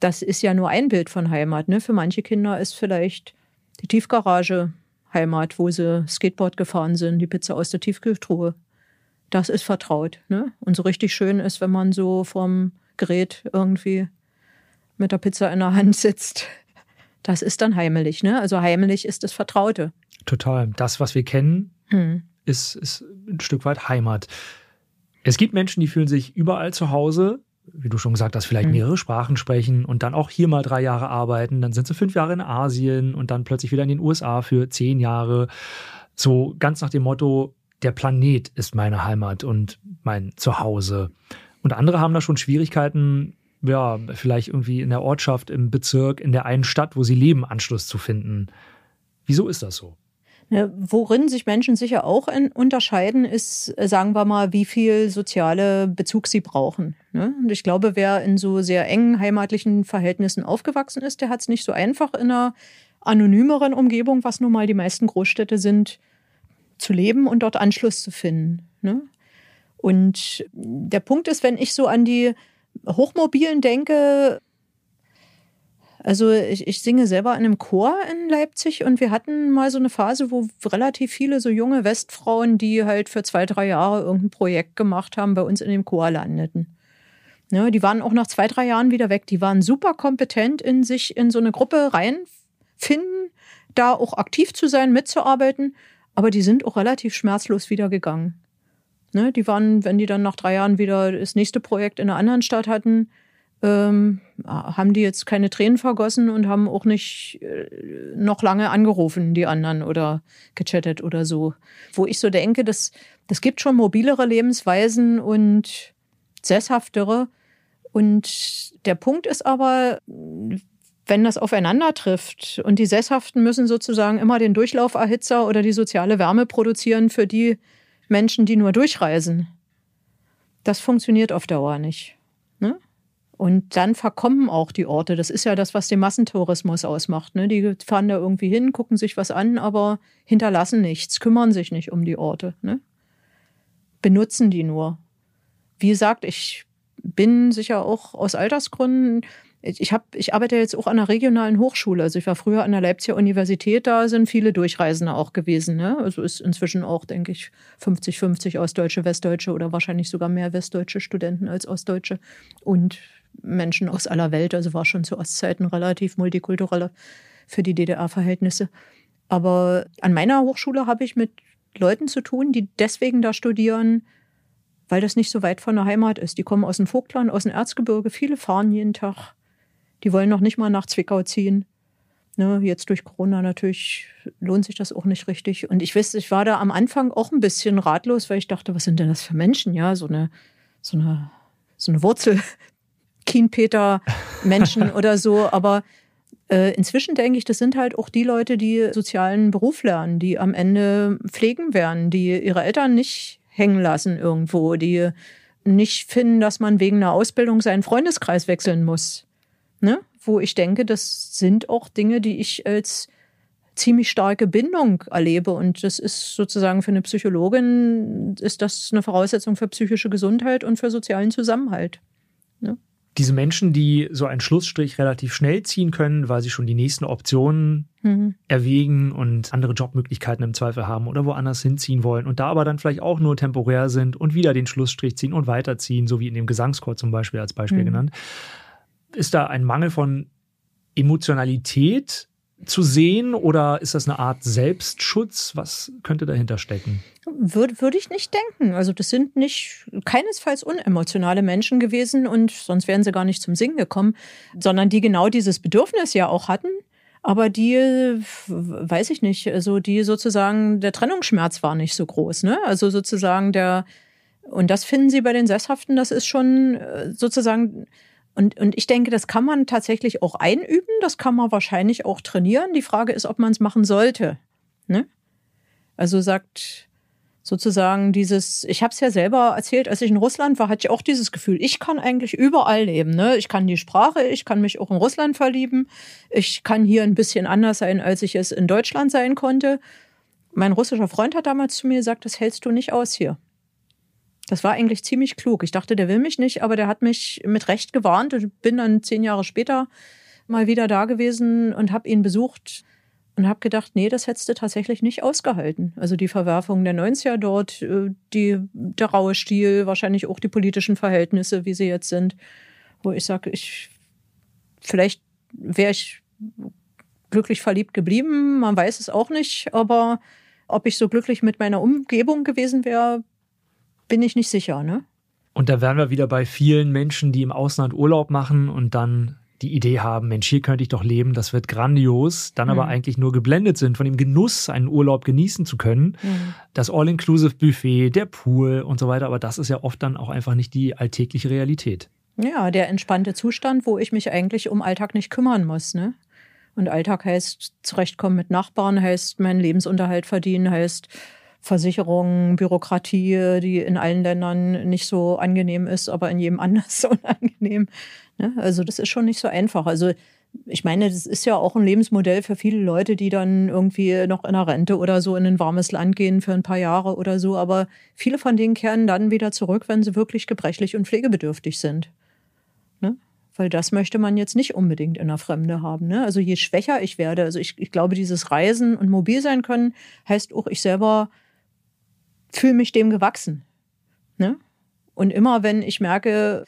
Das ist ja nur ein Bild von Heimat. Ne? Für manche Kinder ist vielleicht die Tiefgarage Heimat, wo sie Skateboard gefahren sind, die Pizza aus der Tiefkühltruhe. Das ist vertraut. Ne? Und so richtig schön ist, wenn man so vom Gerät irgendwie mit der Pizza in der Hand sitzt. Das ist dann heimelig. Ne? Also heimelig ist das Vertraute.
Total. Das, was wir kennen, hm. ist, ist ein Stück weit Heimat. Es gibt Menschen, die fühlen sich überall zu Hause, wie du schon gesagt hast, vielleicht hm. mehrere Sprachen sprechen und dann auch hier mal drei Jahre arbeiten. Dann sind sie fünf Jahre in Asien und dann plötzlich wieder in den USA für zehn Jahre. So ganz nach dem Motto, der Planet ist meine Heimat und mein Zuhause. Und andere haben da schon Schwierigkeiten, ja, vielleicht irgendwie in der Ortschaft, im Bezirk, in der einen Stadt, wo sie leben, Anschluss zu finden. Wieso ist das so?
Ne, worin sich Menschen sicher auch unterscheiden, ist, äh, sagen wir mal, wie viel soziale Bezug sie brauchen. Ne? Und ich glaube, wer in so sehr engen heimatlichen Verhältnissen aufgewachsen ist, der hat es nicht so einfach in einer anonymeren Umgebung, was nun mal die meisten Großstädte sind, zu leben und dort Anschluss zu finden. Ne? Und der Punkt ist, wenn ich so an die Hochmobilen denke, also ich, ich singe selber in einem Chor in Leipzig und wir hatten mal so eine Phase, wo relativ viele so junge Westfrauen, die halt für zwei, drei Jahre irgendein Projekt gemacht haben, bei uns in dem Chor landeten. Ja, die waren auch nach zwei, drei Jahren wieder weg. Die waren super kompetent in sich in so eine Gruppe reinfinden, da auch aktiv zu sein, mitzuarbeiten, aber die sind auch relativ schmerzlos wieder gegangen. Ne, die waren, wenn die dann nach drei Jahren wieder das nächste Projekt in einer anderen Stadt hatten, ähm, haben die jetzt keine Tränen vergossen und haben auch nicht äh, noch lange angerufen, die anderen oder gechattet oder so. Wo ich so denke, das, das gibt schon mobilere Lebensweisen und sesshaftere. Und der Punkt ist aber, wenn das aufeinander trifft und die Sesshaften müssen sozusagen immer den Durchlauferhitzer oder die soziale Wärme produzieren für die Menschen, die nur durchreisen. Das funktioniert auf Dauer nicht. Und dann verkommen auch die Orte. Das ist ja das, was den Massentourismus ausmacht. Ne? Die fahren da irgendwie hin, gucken sich was an, aber hinterlassen nichts, kümmern sich nicht um die Orte. Ne? Benutzen die nur. Wie gesagt, ich bin sicher auch aus Altersgründen ich, hab, ich arbeite jetzt auch an einer regionalen Hochschule. Also ich war früher an der Leipziger Universität, da sind viele Durchreisende auch gewesen. Ne? Also ist inzwischen auch, denke ich, 50-50 Ostdeutsche, Westdeutsche oder wahrscheinlich sogar mehr westdeutsche Studenten als Ostdeutsche und Menschen aus aller Welt. Also war schon zu Ostzeiten relativ multikultureller für die DDR-Verhältnisse. Aber an meiner Hochschule habe ich mit Leuten zu tun, die deswegen da studieren, weil das nicht so weit von der Heimat ist. Die kommen aus dem Vogtland, aus dem Erzgebirge. Viele fahren jeden Tag die wollen noch nicht mal nach Zwickau ziehen. Ne, jetzt durch Corona natürlich lohnt sich das auch nicht richtig. Und ich weiß, ich war da am Anfang auch ein bisschen ratlos, weil ich dachte, was sind denn das für Menschen? Ja, so eine, so eine, so eine Wurzel, Kienpeter-Menschen oder so. Aber äh, inzwischen denke ich, das sind halt auch die Leute, die sozialen Beruf lernen, die am Ende pflegen werden, die ihre Eltern nicht hängen lassen irgendwo, die nicht finden, dass man wegen einer Ausbildung seinen Freundeskreis wechseln muss. Ne? Wo ich denke, das sind auch Dinge, die ich als ziemlich starke Bindung erlebe. Und das ist sozusagen für eine Psychologin, ist das eine Voraussetzung für psychische Gesundheit und für sozialen Zusammenhalt.
Diese Menschen, die so einen Schlussstrich relativ schnell ziehen können, weil sie schon die nächsten Optionen mhm. erwägen und andere Jobmöglichkeiten im Zweifel haben oder woanders hinziehen wollen und da aber dann vielleicht auch nur temporär sind und wieder den Schlussstrich ziehen und weiterziehen, so wie in dem Gesangschor zum Beispiel als Beispiel mhm. genannt. Ist da ein Mangel von Emotionalität zu sehen oder ist das eine Art Selbstschutz? Was könnte dahinter stecken?
Würde, würde ich nicht denken. Also das sind nicht keinesfalls unemotionale Menschen gewesen und sonst wären sie gar nicht zum Singen gekommen, sondern die genau dieses Bedürfnis ja auch hatten. Aber die, weiß ich nicht, also die sozusagen, der Trennungsschmerz war nicht so groß, ne? Also sozusagen der, und das finden sie bei den Sesshaften, das ist schon äh, sozusagen und, und ich denke, das kann man tatsächlich auch einüben, das kann man wahrscheinlich auch trainieren. Die Frage ist, ob man es machen sollte. Ne? Also sagt sozusagen dieses, ich habe es ja selber erzählt, als ich in Russland war, hatte ich auch dieses Gefühl, ich kann eigentlich überall leben. Ne? Ich kann die Sprache, ich kann mich auch in Russland verlieben, ich kann hier ein bisschen anders sein, als ich es in Deutschland sein konnte. Mein russischer Freund hat damals zu mir gesagt, das hältst du nicht aus hier. Das war eigentlich ziemlich klug. Ich dachte, der will mich nicht, aber der hat mich mit Recht gewarnt. Ich bin dann zehn Jahre später mal wieder da gewesen und habe ihn besucht und habe gedacht, nee, das hättest du tatsächlich nicht ausgehalten. Also die Verwerfung der 90er dort, äh, die, der raue Stil, wahrscheinlich auch die politischen Verhältnisse, wie sie jetzt sind, wo ich sage, ich, vielleicht wäre ich glücklich verliebt geblieben, man weiß es auch nicht, aber ob ich so glücklich mit meiner Umgebung gewesen wäre, bin ich nicht sicher, ne?
Und da wären wir wieder bei vielen Menschen, die im Ausland Urlaub machen und dann die Idee haben, Mensch, hier könnte ich doch leben, das wird grandios, dann mhm. aber eigentlich nur geblendet sind von dem Genuss, einen Urlaub genießen zu können. Mhm. Das All-Inclusive-Buffet, der Pool und so weiter, aber das ist ja oft dann auch einfach nicht die alltägliche Realität.
Ja, der entspannte Zustand, wo ich mich eigentlich um Alltag nicht kümmern muss, ne? Und Alltag heißt zurechtkommen mit Nachbarn, heißt meinen Lebensunterhalt verdienen, heißt Versicherungen, Bürokratie, die in allen Ländern nicht so angenehm ist, aber in jedem anders unangenehm. Ne? Also das ist schon nicht so einfach. Also ich meine, das ist ja auch ein Lebensmodell für viele Leute, die dann irgendwie noch in der Rente oder so in ein warmes Land gehen für ein paar Jahre oder so. Aber viele von denen kehren dann wieder zurück, wenn sie wirklich gebrechlich und pflegebedürftig sind. Ne? Weil das möchte man jetzt nicht unbedingt in der Fremde haben. Ne? Also je schwächer ich werde, also ich, ich glaube, dieses Reisen und mobil sein können, heißt auch, ich selber fühle mich dem gewachsen. Ne? Und immer wenn ich merke,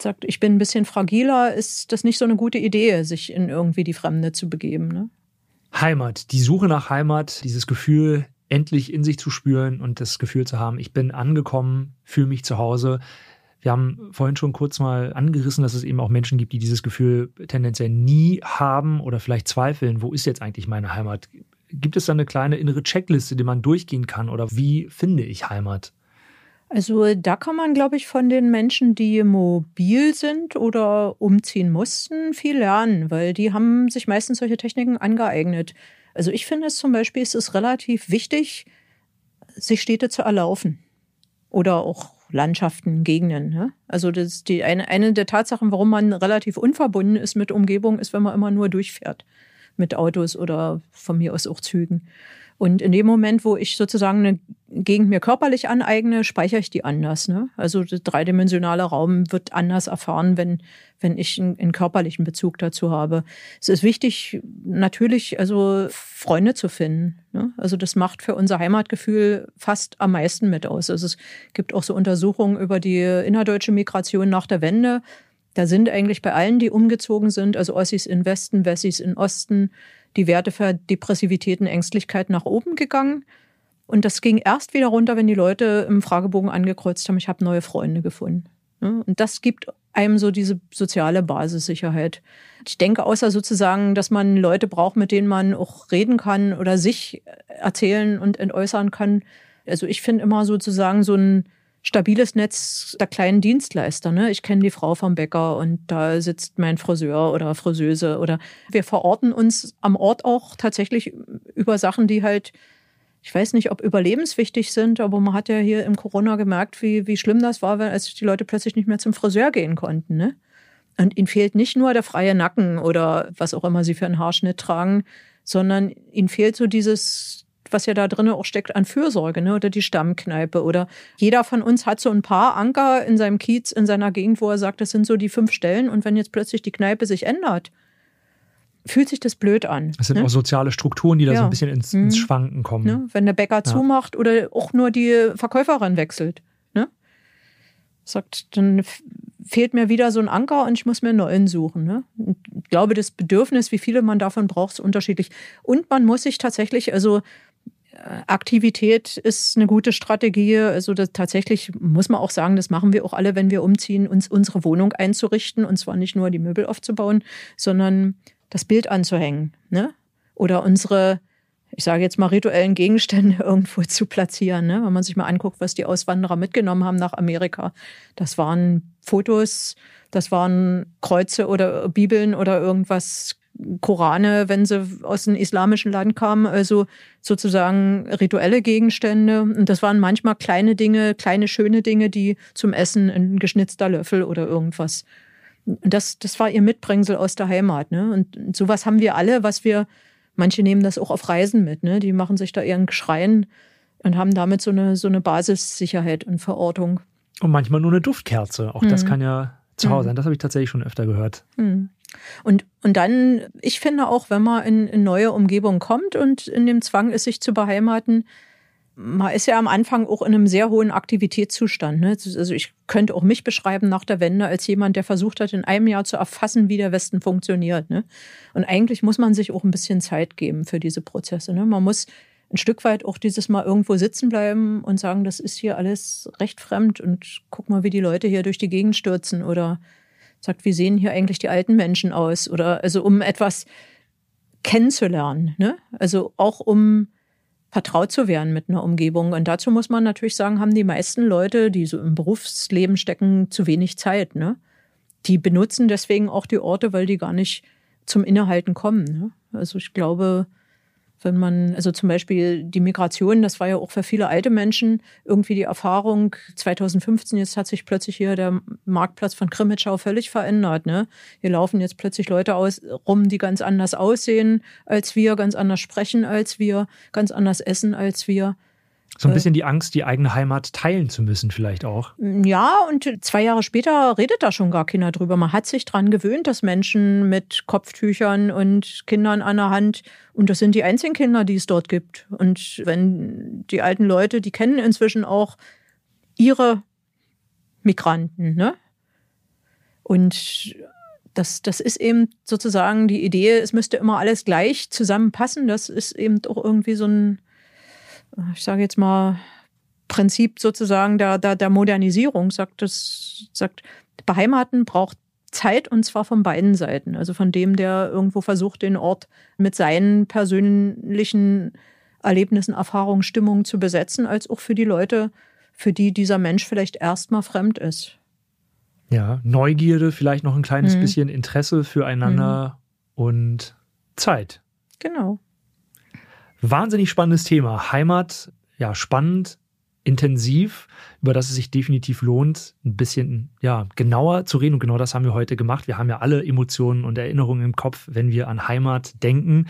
sagt, ich bin ein bisschen fragiler, ist das nicht so eine gute Idee, sich in irgendwie die Fremde zu begeben. Ne?
Heimat, die Suche nach Heimat, dieses Gefühl, endlich in sich zu spüren und das Gefühl zu haben, ich bin angekommen, fühle mich zu Hause. Wir haben vorhin schon kurz mal angerissen, dass es eben auch Menschen gibt, die dieses Gefühl tendenziell nie haben oder vielleicht zweifeln, wo ist jetzt eigentlich meine Heimat? Gibt es da eine kleine innere Checkliste, die man durchgehen kann? Oder wie finde ich Heimat?
Also da kann man, glaube ich, von den Menschen, die mobil sind oder umziehen mussten, viel lernen, weil die haben sich meistens solche Techniken angeeignet. Also ich finde es zum Beispiel, es ist relativ wichtig, sich Städte zu erlaufen oder auch Landschaften, Gegenden. Ne? Also das die eine, eine der Tatsachen, warum man relativ unverbunden ist mit Umgebung, ist, wenn man immer nur durchfährt mit Autos oder von mir aus auch Zügen. Und in dem Moment, wo ich sozusagen eine Gegend mir körperlich aneigne, speichere ich die anders. Ne? Also der dreidimensionale Raum wird anders erfahren, wenn, wenn ich einen, einen, körperlichen Bezug dazu habe. Es ist wichtig, natürlich also Freunde zu finden. Ne? Also das macht für unser Heimatgefühl fast am meisten mit aus. Also es gibt auch so Untersuchungen über die innerdeutsche Migration nach der Wende. Da sind eigentlich bei allen, die umgezogen sind, also Ossis in Westen, Wessis in Osten, die Werte für Depressivität und Ängstlichkeit nach oben gegangen. Und das ging erst wieder runter, wenn die Leute im Fragebogen angekreuzt haben, ich habe neue Freunde gefunden. Und das gibt einem so diese soziale Basissicherheit. Ich denke, außer sozusagen, dass man Leute braucht, mit denen man auch reden kann oder sich erzählen und entäußern kann. Also ich finde immer sozusagen so ein stabiles Netz der kleinen Dienstleister. Ne? Ich kenne die Frau vom Bäcker und da sitzt mein Friseur oder Friseuse oder wir verorten uns am Ort auch tatsächlich über Sachen, die halt ich weiß nicht, ob überlebenswichtig sind, aber man hat ja hier im Corona gemerkt, wie, wie schlimm das war, als die Leute plötzlich nicht mehr zum Friseur gehen konnten. Ne? Und ihnen fehlt nicht nur der freie Nacken oder was auch immer sie für einen Haarschnitt tragen, sondern ihnen fehlt so dieses, was ja da drin auch steckt an Fürsorge, ne? oder die Stammkneipe. Oder jeder von uns hat so ein paar Anker in seinem Kiez, in seiner Gegend, wo er sagt, das sind so die fünf Stellen. Und wenn jetzt plötzlich die Kneipe sich ändert, fühlt sich das blöd an.
Es sind ne? auch soziale Strukturen, die da ja. so ein bisschen ins, ins mhm. Schwanken kommen.
Ne? Wenn der Bäcker ja. zumacht oder auch nur die Verkäuferin wechselt. Ne? Sagt, dann fehlt mir wieder so ein Anker und ich muss mir einen neuen suchen. Ne? ich glaube, das Bedürfnis, wie viele man davon braucht, ist unterschiedlich. Und man muss sich tatsächlich, also Aktivität ist eine gute Strategie. Also tatsächlich muss man auch sagen, das machen wir auch alle, wenn wir umziehen, uns unsere Wohnung einzurichten und zwar nicht nur die Möbel aufzubauen, sondern das Bild anzuhängen. Ne? Oder unsere, ich sage jetzt mal, rituellen Gegenstände irgendwo zu platzieren. Ne? Wenn man sich mal anguckt, was die Auswanderer mitgenommen haben nach Amerika. Das waren Fotos, das waren Kreuze oder Bibeln oder irgendwas, Korane, wenn sie aus einem islamischen Land kamen, also sozusagen rituelle Gegenstände. Und das waren manchmal kleine Dinge, kleine schöne Dinge, die zum Essen ein geschnitzter Löffel oder irgendwas und das, das war ihr Mitbringsel aus der Heimat. Ne? Und sowas haben wir alle, was wir, manche nehmen das auch auf Reisen mit, ne? Die machen sich da ihren Schrein und haben damit so eine, so eine Basissicherheit und Verortung.
Und manchmal nur eine Duftkerze. Auch mhm. das kann ja zu Hause mhm. sein. Das habe ich tatsächlich schon öfter gehört.
Mhm. Und, und dann, ich finde auch, wenn man in, in neue Umgebung kommt und in dem Zwang ist, sich zu beheimaten, man ist ja am Anfang auch in einem sehr hohen Aktivitätszustand. Ne? Also ich könnte auch mich beschreiben nach der Wende als jemand, der versucht hat, in einem Jahr zu erfassen, wie der Westen funktioniert. Ne? Und eigentlich muss man sich auch ein bisschen Zeit geben für diese Prozesse. Ne? Man muss ein Stück weit auch dieses Mal irgendwo sitzen bleiben und sagen, das ist hier alles recht fremd und guck mal, wie die Leute hier durch die Gegend stürzen oder sagt, wie sehen hier eigentlich die alten Menschen aus oder also um etwas kennenzulernen. Ne? Also auch um vertraut zu werden mit einer Umgebung. Und dazu muss man natürlich sagen, haben die meisten Leute, die so im Berufsleben stecken, zu wenig Zeit. Ne? Die benutzen deswegen auch die Orte, weil die gar nicht zum Innehalten kommen. Ne? Also ich glaube, wenn man, also zum Beispiel die Migration, das war ja auch für viele alte Menschen irgendwie die Erfahrung. 2015, jetzt hat sich plötzlich hier der Marktplatz von Krimitschau völlig verändert. Ne? Hier laufen jetzt plötzlich Leute aus, rum, die ganz anders aussehen als wir, ganz anders sprechen als wir, ganz anders essen als wir.
So ein bisschen die Angst, die eigene Heimat teilen zu müssen, vielleicht auch.
Ja, und zwei Jahre später redet da schon gar keiner drüber. Man hat sich daran gewöhnt, dass Menschen mit Kopftüchern und Kindern an der Hand, und das sind die einzigen Kinder, die es dort gibt. Und wenn die alten Leute, die kennen inzwischen auch ihre Migranten, ne? Und das, das ist eben sozusagen die Idee, es müsste immer alles gleich zusammenpassen. Das ist eben auch irgendwie so ein ich sage jetzt mal, Prinzip sozusagen der, der, der Modernisierung, sagt das, sagt, Beheimaten braucht Zeit und zwar von beiden Seiten. Also von dem, der irgendwo versucht, den Ort mit seinen persönlichen Erlebnissen, Erfahrungen, Stimmungen zu besetzen, als auch für die Leute, für die dieser Mensch vielleicht erstmal fremd ist.
Ja, Neugierde, vielleicht noch ein kleines mhm. bisschen Interesse füreinander mhm. und Zeit.
Genau.
Wahnsinnig spannendes Thema. Heimat, ja, spannend, intensiv, über das es sich definitiv lohnt, ein bisschen ja, genauer zu reden. Und genau das haben wir heute gemacht. Wir haben ja alle Emotionen und Erinnerungen im Kopf, wenn wir an Heimat denken.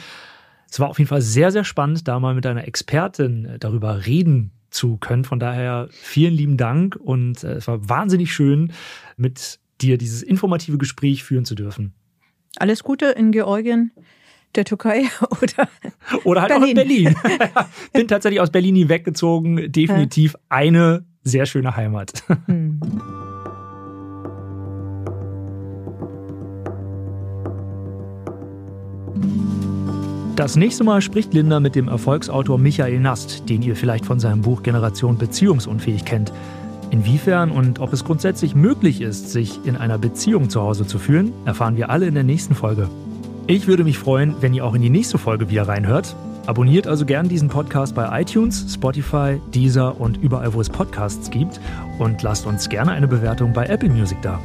Es war auf jeden Fall sehr, sehr spannend, da mal mit einer Expertin darüber reden zu können. Von daher vielen lieben Dank und äh, es war wahnsinnig schön, mit dir dieses informative Gespräch führen zu dürfen.
Alles Gute in Georgien der Türkei oder
oder halt Berlin. auch in Berlin. Bin tatsächlich aus Berlin weggezogen. Definitiv ja. eine sehr schöne Heimat. Hm. Das nächste Mal spricht Linda mit dem Erfolgsautor Michael Nast, den ihr vielleicht von seinem Buch Generation Beziehungsunfähig kennt. Inwiefern und ob es grundsätzlich möglich ist, sich in einer Beziehung zu Hause zu fühlen, erfahren wir alle in der nächsten Folge. Ich würde mich freuen, wenn ihr auch in die nächste Folge wieder reinhört. Abonniert also gern diesen Podcast bei iTunes, Spotify, Deezer und überall, wo es Podcasts gibt. Und lasst uns gerne eine Bewertung bei Apple Music da.